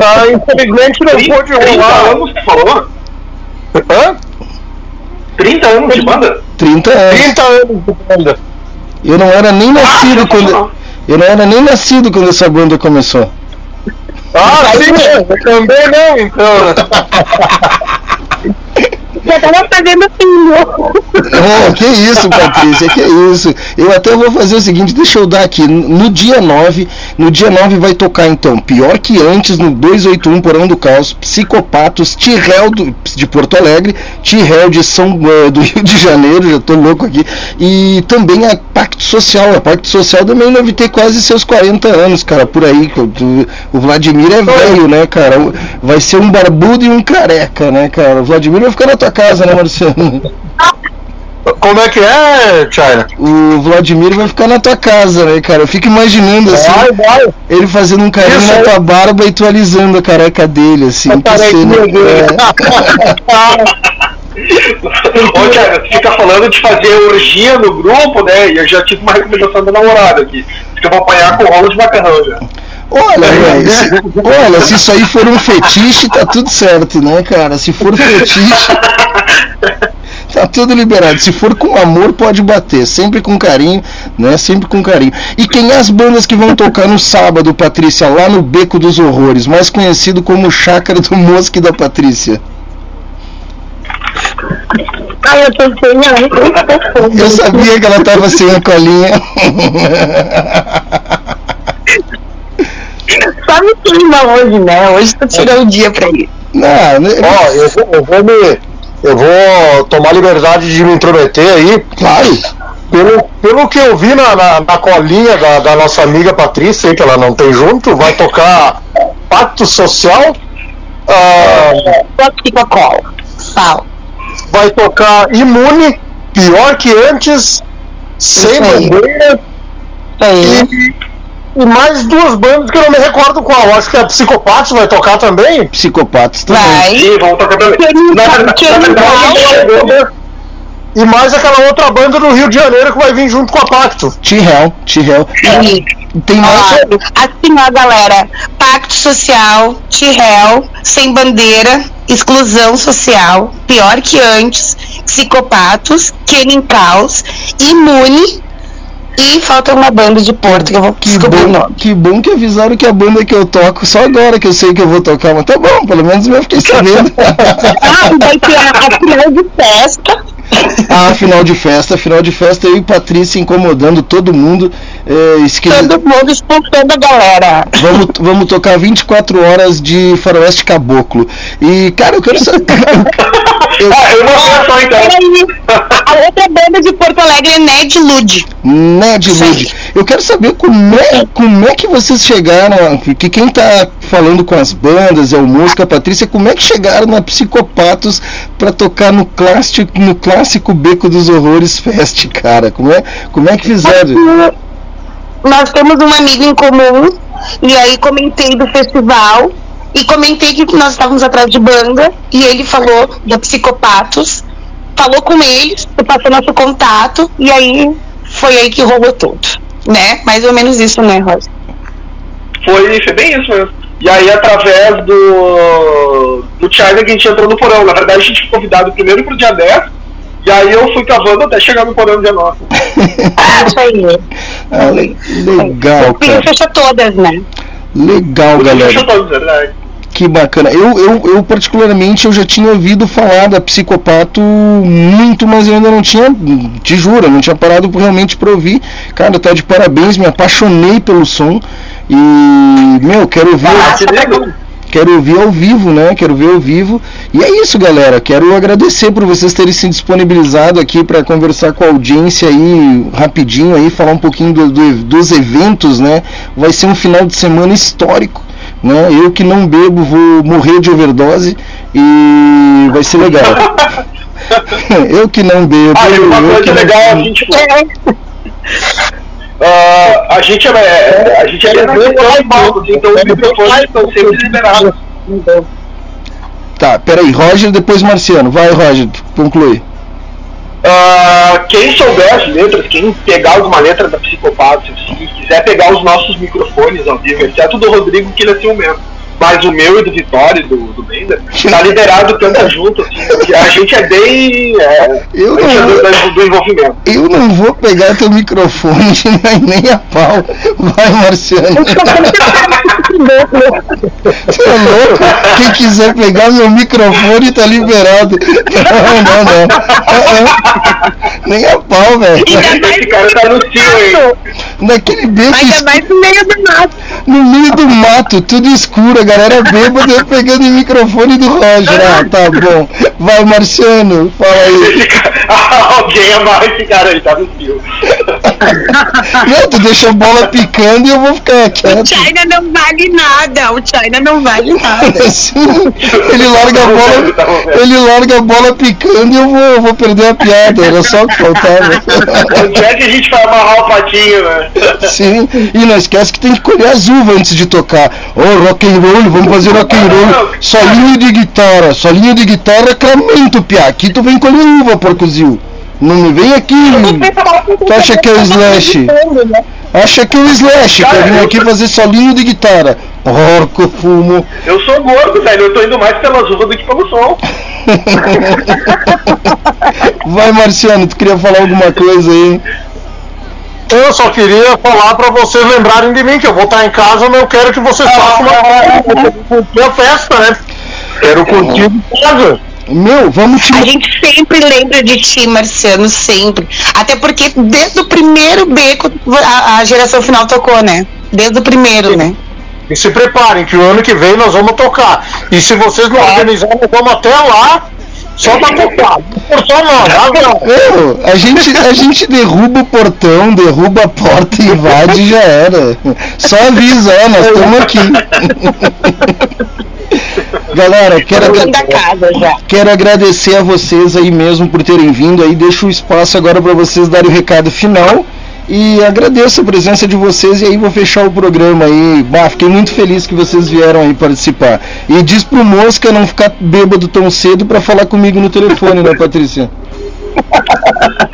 Ah, infelizmente não 30, pôde 30 rolar. anos, tu falou? Hã? 30 anos de banda? 30 anos. 30 anos de banda. Eu não era nem nascido quando. Eu não era nem nascido quando essa banda começou. Ah, sim, eu também não, então. Já tava fazendo filho. Oh, que isso, Patrícia, que isso. Eu até vou fazer o seguinte, deixa eu dar aqui. No dia 9, no dia 9 vai tocar então, pior que antes, no 281 Porão do Caos, Psicopatos, Tirrel do, de Porto Alegre, Tirrel de São eh, do Rio de Janeiro, já tô louco aqui. E também a Pacto Social. A Pacto Social também deve ter quase seus 40 anos, cara, por aí. O, o Vladimir é velho, né, cara? Vai ser um barbudo e um careca, né, cara? O Vladimir vai ficar na tua casa, né, Marciano? Como é que é, China? O Vladimir vai ficar na tua casa, né, cara? Eu fico imaginando assim, Vai, vai. ele fazendo um carinho Isso na tua barba e tu alisando a careca dele, assim. Que cena- dele. Ô, Thiago, você fica falando de fazer orgia no grupo, né? E eu já tive uma recomendação da namorada aqui. Que eu vou apanhar com rolo de macarrão já. Olha, velho, se, olha, se isso aí for um fetiche, tá tudo certo, né, cara? Se for fetiche, tá tudo liberado. Se for com amor, pode bater. Sempre com carinho, né? Sempre com carinho. E quem é as bandas que vão tocar no sábado, Patrícia, lá no Beco dos Horrores, mais conhecido como Chácara do Mosque da Patrícia? Ai, eu tô sem ar. Eu sabia que ela tava sem a colinha. Só me clima hoje, né? Hoje tu tirou o dia pra ir. Não, né? Ó, eu, vou- eu vou me. Eu vou tomar liberdade de me intrometer aí. Claro. Pelo, pelo que eu vi na, na, na colinha da, da nossa amiga Patrícia, que ela não tem junto, vai tocar Pacto Social. Fala. vai tocar Imune, pior que antes, sem bandeira. E, e mais duas bandas que eu não me recordo qual. Acho que a Psicopatos vai tocar também. Psicopatas também. Vai. Sim, vamos tocar também. Na verdade, na verdade, E mais aquela outra banda do Rio de Janeiro que vai vir junto com a Pacto. T-Hell, T-Hell. Tem mais. Ó, assim, ó, galera. Pacto social, Tirel, sem bandeira, exclusão social, pior que antes, psicopatos, Kenny Kraus, imune e falta uma banda de Porto que eu vou Que descobrir o bom, nome. que bom que avisaram que a banda que eu toco, só agora que eu sei que eu vou tocar, mas tá bom, pelo menos eu fiquei sabendo. Ah, vai ter a, a final de festa. ah, final de festa, final de festa, eu e Patrícia incomodando todo mundo. É, esqueci- Todo mundo expulsando a galera. Vamos, vamos tocar 24 horas de Faroeste Caboclo. E, cara, eu quero saber. eu, Ah, eu vou só então. A outra banda de Porto Alegre é Ned Lud. Ned Sim. Lud, eu quero saber como é, como é que vocês chegaram, que quem tá falando com as bandas, é o Música, a Patrícia, como é que chegaram na Psicopatos pra tocar no clássico, no clássico Beco dos Horrores Fest, cara? Como é, como é que fizeram? Nós temos um amigo em comum e aí comentei do festival e comentei que nós estávamos atrás de banda e ele falou da Psicopatos, falou com eles, passou nosso contato e aí foi aí que rolou tudo, né? Mais ou menos isso, né, Rosa? Foi, foi bem isso mesmo. E aí, através do, do Thiago, a gente entrou no porão. Na verdade, a gente foi convidado primeiro pro dia 10, e aí eu fui cavando até chegar no porão dia 9. Ah, isso aí. Ah, le- legal, Filho cara. fecha todas, né? Legal, galera. Deixa eu todos, verdade. Que bacana. Eu, eu, eu, particularmente, eu já tinha ouvido falar da Psicopato muito, mas eu ainda não tinha, te juro, não tinha parado realmente pra ouvir. Cara, tá de parabéns, me apaixonei pelo som. E, meu, quero ouvir. Ah. Quero ouvir ao vivo, né? Quero ver ao vivo. E é isso, galera. Quero agradecer por vocês terem se disponibilizado aqui para conversar com a audiência aí rapidinho aí, falar um pouquinho do- do- dos eventos, né? Vai ser um final de semana histórico, né? Eu que não bebo vou morrer de overdose e vai ser legal. eu que não bebo. Ah, uma eu coisa legal, a gente. Ah, a gente é, é, a gente é transmissão em palcos, então os microfones estão sempre liberados. Tá, peraí, Roger, depois Marciano. Vai, Roger, conclui. Ah, quem souber as letras, quem pegar uma letra da Psicopata, se quiser pegar os nossos microfones ao vivo, exceto do Rodrigo, que ele é ciumento. Mas o meu e do Vitória e do, do Bender, tá liberado, canta junto, assim, a gente é bem. É, Eu não- é do, do envolvimento. Eu não vou pegar teu microfone nem a pau. Vai, Marciano. Você é louco? Quem quiser pegar meu microfone tá liberado. Não, não, não. Ah, ah. Nem a pau, velho. Esse cara tá no cio, hein? Naquele beco. Ainda mais no meio do mato. no meio do mato, tudo escuro, a galera bêbada eu pegando o microfone do Roger. Ah, tá bom. Vai, Marciano, fala aí. Alguém amarra esse cara aí, tá no fio. Não, tu deixa a bola picando e eu vou ficar O quieto. China não vale nada, o China não vale nada. Sim, ele larga a bola, ele larga a bola picando e eu vou, vou perder a piada, era só o que faltava. Onde é que a gente vai amarrar o patinho, né? Sim, e não esquece que tem que colher as uvas antes de tocar. Ô, rock and roll, vamos fazer rock and roll. Solinho de guitarra, solinho de guitarra, cramento, piá. Aqui tu vem colher uva, porcozil. Não me vem aqui. Tu acha que é o Slash? Acha que é o Slash, que eu vim aqui fazer solinho de guitarra. Porco, fumo. Eu sou gordo, velho. Eu tô indo mais pelas uvas do que pelo som. Vai, Marciano, tu queria falar alguma coisa aí? Eu só queria falar pra vocês lembrarem de mim, que eu vou estar em casa, mas eu quero que vocês façam uma, uma festa, né? Quero curtir em casa. Meu, vamos te. A gente sempre lembra de ti, Marciano, sempre. Até porque desde o primeiro beco a, a geração final tocou, né? Desde o primeiro, né? E se preparem, que o ano que vem nós vamos tocar. E se vocês não organizarem, nós vamos até lá, só pra tocar. Não por só não, agora. Meu, a gente, a gente derruba o portão, derruba a porta e invade e já era. Só avisa, ó, nós estamos aqui. Galera, quero, agra- quero agradecer a vocês aí mesmo por terem vindo aí. Deixo o espaço agora para vocês darem o recado final. E agradeço a presença de vocês e aí vou fechar o programa aí. Bah, fiquei muito feliz que vocês vieram aí participar. E diz pro Mosca não ficar bêbado tão cedo para falar comigo no telefone, né, Patrícia?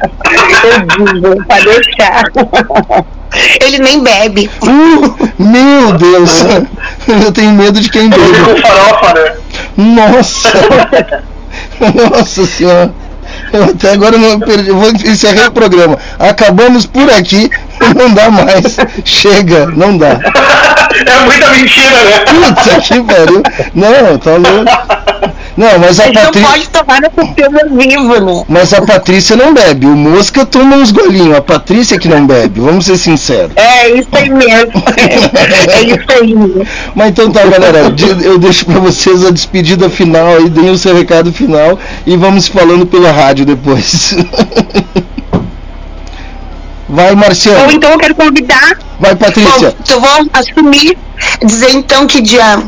Eu digo, pra deixar. Ele nem bebe. Uh, meu Deus! Eu tenho medo de quem Com bebe. farofa, né? Nossa! Nossa senhora! Eu até agora não perdi. Eu vou encerrar o programa. Acabamos por aqui. Não dá mais. Chega, não dá. É muita mentira, né? Puta que pariu. Não, tá louco. Não, mas A a gente não Patrícia. pode tomar no sistema vivo, né? Mas a Patrícia não bebe. O Mosca toma uns golinhos. A Patrícia que não bebe. Vamos ser sinceros. É isso aí mesmo. É isso aí mesmo. Mas então tá, galera. Eu deixo pra vocês a despedida final aí, deem o seu recado final e vamos falando pela rádio depois. Vai, Marciano. então eu quero convidar. Vai, Patrícia. Bom, eu vou assumir, dizer então que dia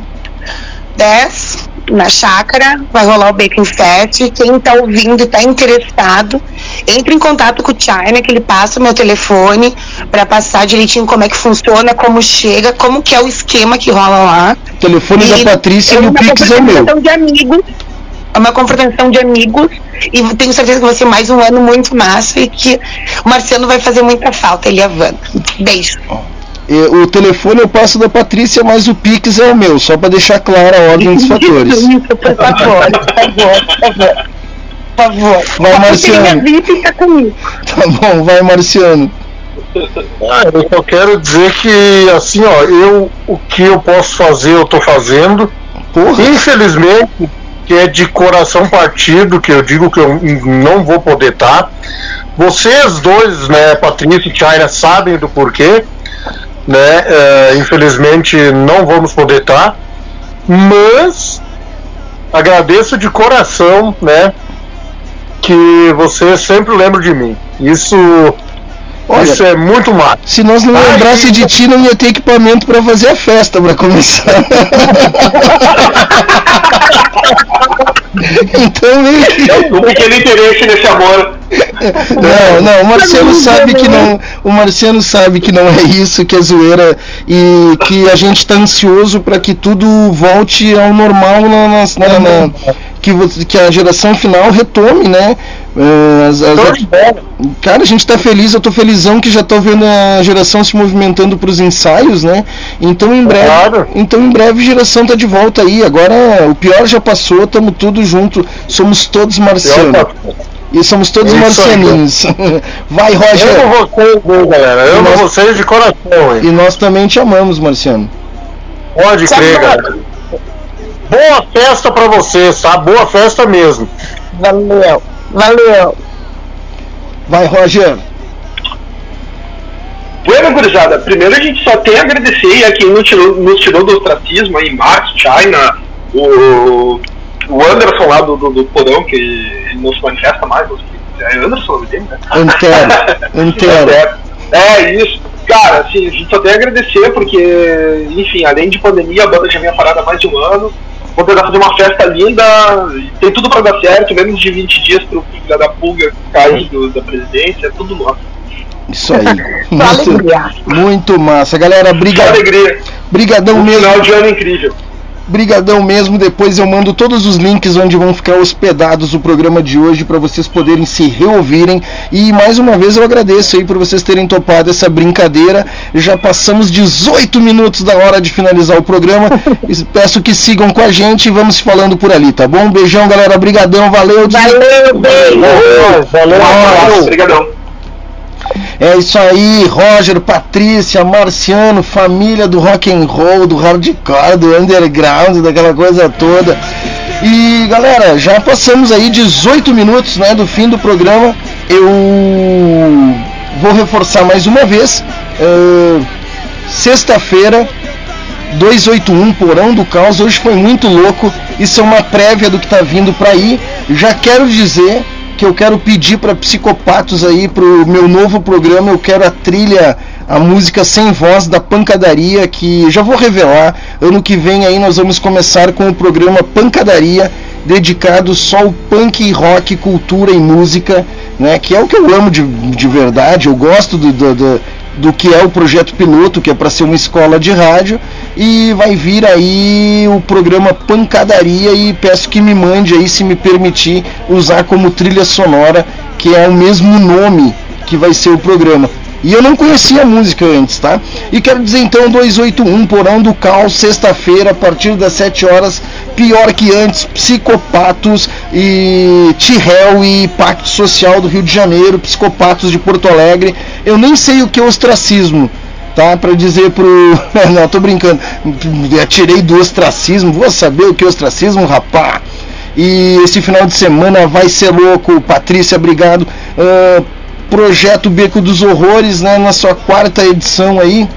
10, na chácara, vai rolar o Bacon Fest. Quem tá ouvindo e tá interessado, entre em contato com o China, que ele passa o meu telefone para passar direitinho como é que funciona, como chega, como que é o esquema que rola lá. Telefone E da Patrícia e o uma Pix é meu. de amigos. É uma confraternização de amigos e tenho certeza que vai ser mais um ano muito massa e que o Marciano vai fazer muita falta, ele e a Wanda. Beijo. O telefone eu passo da Patrícia, mas o Pix é o meu, só pra deixar clara a ordem dos fatores. Isso, por favor, por favor, por favor. Por favor. Vai, Marciano. Tá bom, vai, Marciano. Ah, eu só quero dizer que, assim, ó, eu, o que eu posso fazer, eu tô fazendo. Porra. Infelizmente, que é de coração partido, que eu digo que eu não vou poder estar. Vocês dois, né, Patrícia e China, sabem do porquê, né? é, infelizmente não vamos poder estar, mas agradeço de coração, né? Que vocês sempre lembram de mim. Isso, Olha, isso é muito massa. Se nós não Ai, lembrasse de ti, não ia ter equipamento pra fazer a festa pra começar. então que. Um pequeno interesse nesse amor. Não, não, o Marciano sabe que não. O Marciano sabe que não é isso, que é zoeira e que a gente tá ansioso pra que tudo volte ao normal na, nas- na- na- que, você- que a geração final retome, né? Eh, as- as- cara, a gente tá feliz, eu tô felizão que já tô vendo a geração se movimentando pros ensaios, né? Então em breve, Claro. então em breve a geração tá de volta aí. Agora o pior já passou, tamo tudo junto, somos todos marcianos. E somos todos É isso aí, marcianinhos. Vai, Eu Roger. amo vocês, viu, galera. Eu amo Nós- vocês de coração, hein? E nós também te amamos, Marciano. Pode crer, galera. Boa festa pra vocês, tá? Boa festa mesmo. Valeu, valeu. Vai, Roger. Bueno, gurizada, primeiro a gente só tem a agradecer a quem nos tirou, nos tirou do ostracismo aí, Max, China, o, o Anderson lá do, do, do Porão, que ele não se manifesta mais, mas é Anderson o nome dele, né? Antero, Antero. É, é, isso. Cara, assim, a gente só tem a agradecer porque, enfim, além de pandemia, a banda já vinha parada há mais de um ano. Vou tentar fazer uma festa linda, tem tudo pra dar certo, menos de 20 dias pro filho da pulga cair do- da presidência, é tudo nosso. Isso aí. Muito, muito massa. Galera, briga, brigadão mesmo. final de ano incrível. Brigadão mesmo. Depois eu mando todos os links onde vão ficar hospedados o programa de hoje para vocês poderem se reouvirem. E mais uma vez eu agradeço aí por vocês terem topado essa brincadeira. Já passamos 18 minutos da hora de finalizar o programa. Peço que sigam com a gente e vamos falando por ali, tá bom? Beijão, galera. Brigadão. Valeu. Valeu, beijo. Valeu. Valeu. Obrigadão. É isso aí, Roger, Patrícia, Marciano, família do rock and roll, do hardcore, do underground, daquela coisa toda. E galera, já passamos aí 18 minutos né, do fim do programa. Eu vou reforçar mais uma vez. eh, Sexta-feira, 281 Porão do Caos. Hoje foi muito louco. Isso é uma prévia do que tá vindo para aí. Já quero dizer que eu quero pedir para psicopatos aí pro meu novo programa. Eu quero a trilha, a música sem voz da pancadaria que já vou revelar. Ano que vem aí nós vamos começar com o programa Pancadaria dedicado só ao punk rock, cultura e música, né? Que é o que eu amo de, de verdade. Eu gosto do, do, do do que é o projeto piloto, que é para ser uma escola de rádio, e vai vir aí o programa Pancadaria e peço que me mande aí se me permitir usar como trilha sonora, que é o mesmo nome que vai ser o programa. E eu não conhecia a música antes, tá? E quero dizer então 281 Porão do Caos, sexta-feira, a partir das 7 horas, pior que antes, Psicopatos e Tirrel e Pacto Social do Rio de Janeiro, Psicopatos de Porto Alegre. Eu nem sei o que é ostracismo, tá? Pra dizer pro. não, tô brincando. Tirei do ostracismo, vou saber o que é ostracismo, rapá. E esse final de semana vai ser louco, Patrícia, obrigado. Ah, projeto Beco dos Horrores, né, na sua quarta edição aí,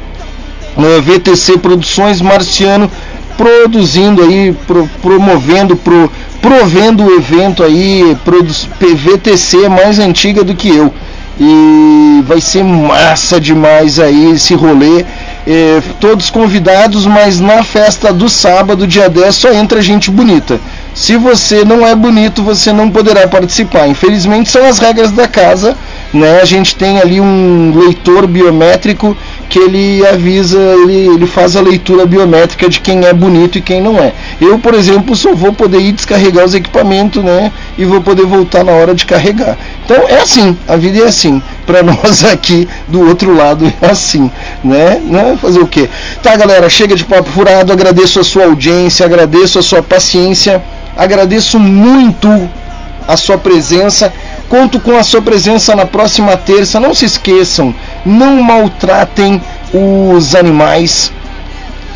VTC Produções Marciano produzindo aí, pro- promovendo, pro, provendo o evento aí, produ- VTC é mais antiga do que eu. E vai ser massa demais aí esse rolê. É, todos convidados, mas na festa do sábado, dia 10, só entra gente bonita. Se você não é bonito, você não poderá participar. Infelizmente são as regras da casa. Né? A gente tem ali um leitor biométrico que ele avisa, ele, ele faz a leitura biométrica de quem é bonito e quem não é. Eu, por exemplo, só vou poder ir descarregar os equipamentos, né? E vou poder voltar na hora de carregar. Então é assim, a vida é assim. Para nós aqui do outro lado é assim, né? né? Fazer o quê? Tá, galera, chega de papo furado. Agradeço a sua audiência, agradeço a sua paciência, agradeço muito a sua presença. Conto com a sua presença na próxima terça. Não se esqueçam, não maltratem os animais,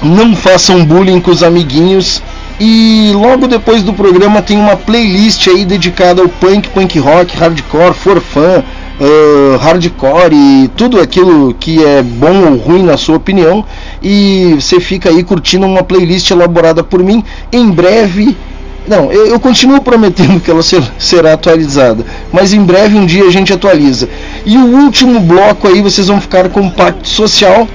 não façam bullying com os amiguinhos. E logo depois do programa tem uma playlist aí dedicada ao punk, punk rock, hardcore, forfã, uh, hardcore e tudo aquilo que é bom ou ruim na sua opinião. E você fica aí curtindo uma playlist elaborada por mim. Em breve não, eu, eu continuo prometendo que ela ser- será atualizada, mas em breve um dia a gente atualiza. E o último bloco aí vocês vão ficar com o Pacto Social.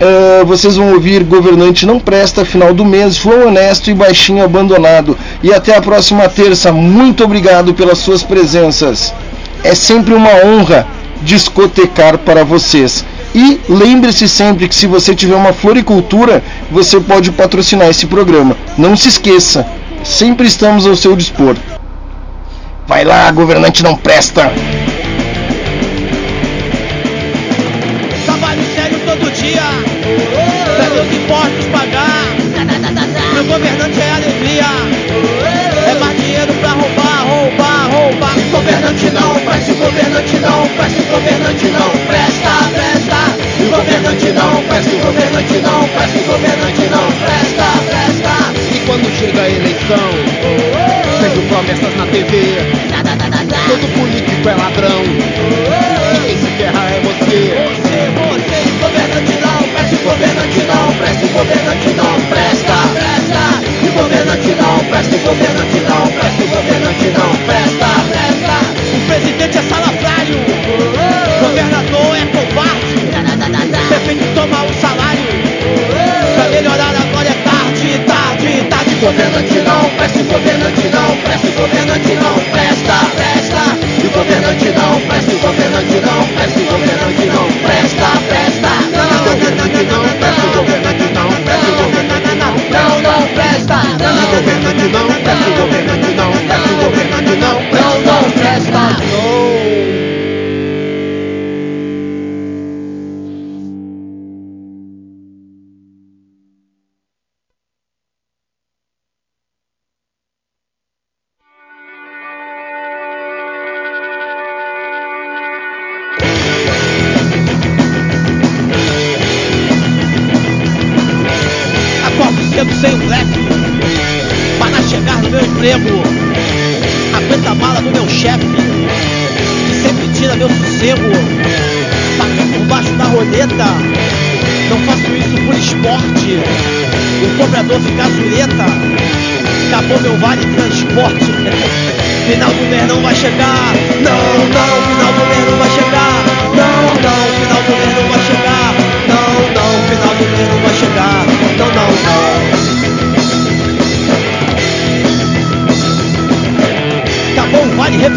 Eh, vocês vão ouvir Governante Não Presta, final do mês, João Honesto e Baixinho Abandonado. E até a próxima terça. Muito obrigado pelas suas presenças. É sempre uma honra discotecar para vocês. E lembre-se sempre que se você tiver uma floricultura, você pode patrocinar esse programa. Não se esqueça, sempre estamos ao seu dispor. Vai lá, governante não presta. Todo político é ladrão. E quem se ferra é você. Você, você, esse governo te não presta, esse governo te não presta, esse governo te não presta, presta. Esse governo te não presta, esse governo te não presta, esse governo te não presta, presta. O presidente é salafrário. Governador é covarde. Prefeito toma o salário. Pra melhorar agora é tarde, tarde, tarde. Parece o governo que não presta.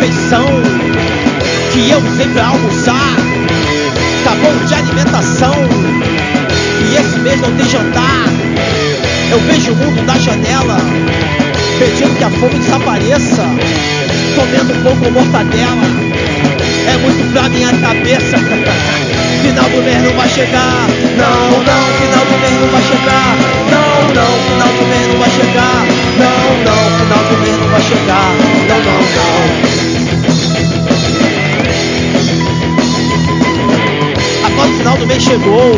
Refeição que eu usei pra almoçar. Acabou o de alimentação e esse mês não tem jantar. Eu vejo o mundo da janela, pedindo que a fome desapareça. Comendo pão com mortadela, é muito pra minha cabeça. Final do mês não vai chegar, não, não, final do mês não vai chegar, não, não, final do mês não vai chegar, não, não, final do mês não vai chegar, não, não, não. O final do mês chegou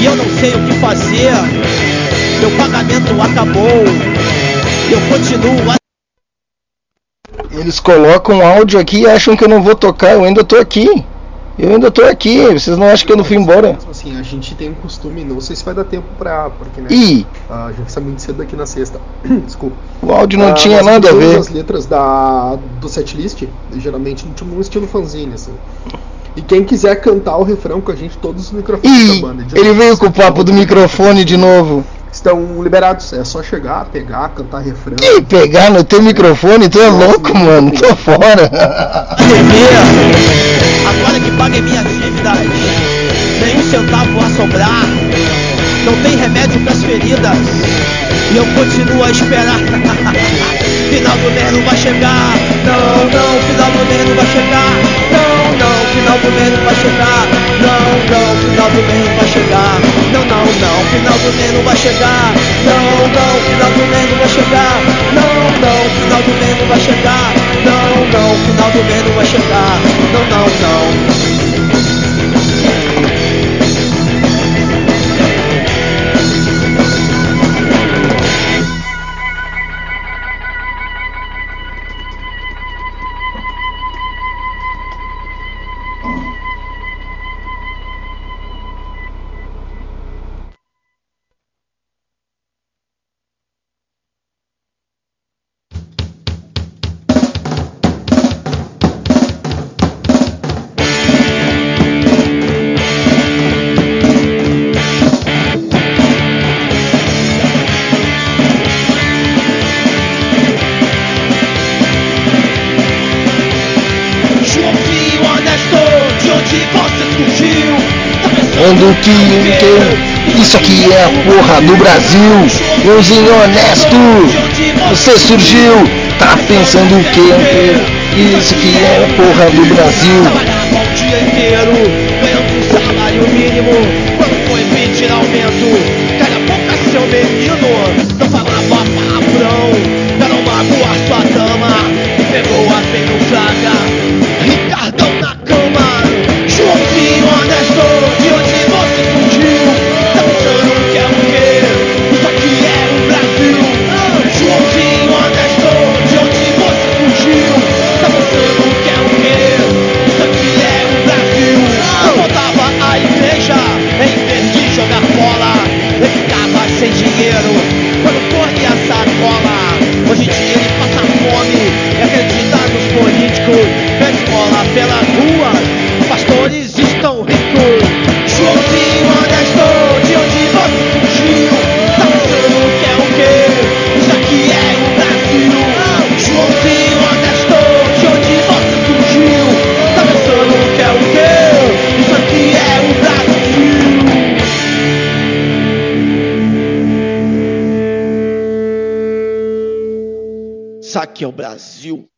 e eu não sei o que fazer. Meu pagamento acabou. Eu continuo a Eles colocam áudio aqui e acham que eu não vou tocar, eu ainda tô aqui. Eu ainda tô aqui, vocês não acham que eu não fui embora? Assim, a gente tem um costume, não sei se vai dar tempo pra. Porque, né? Ih! A gente sai muito cedo aqui na sexta. Desculpa. O áudio não Ah, tinha nada a ver. as letras da, do setlist, geralmente no estilo fanzine, assim. E quem quiser cantar o refrão com a gente, todos os microfones Ih, da banda. de ele veio com o papo do microfone de novo. Estão liberados, é só chegar, pegar, cantar refrão. Ih, pegar no teu microfone, tu é louco, mano, tô fora. Agora que paguei minhas dívidas, nenhum centavo a sobrar. Não tem remédio pras feridas, e eu continuo a esperar. final do mês não vai chegar, não, não, final do mês não vai chegar, não, não, final do não vai chegar, não, não, final do não vai chegar, não, não, não, final do não vai chegar, não, não, final do não vai chegar, não, não, final do não vai chegar, não, não, final do não vai chegar, não, não, não. É a porra do Brasil, Joãozinho honesto, você surgiu, tá pensando o quê? Isso aqui é a porra do Brasil. É o Brasil.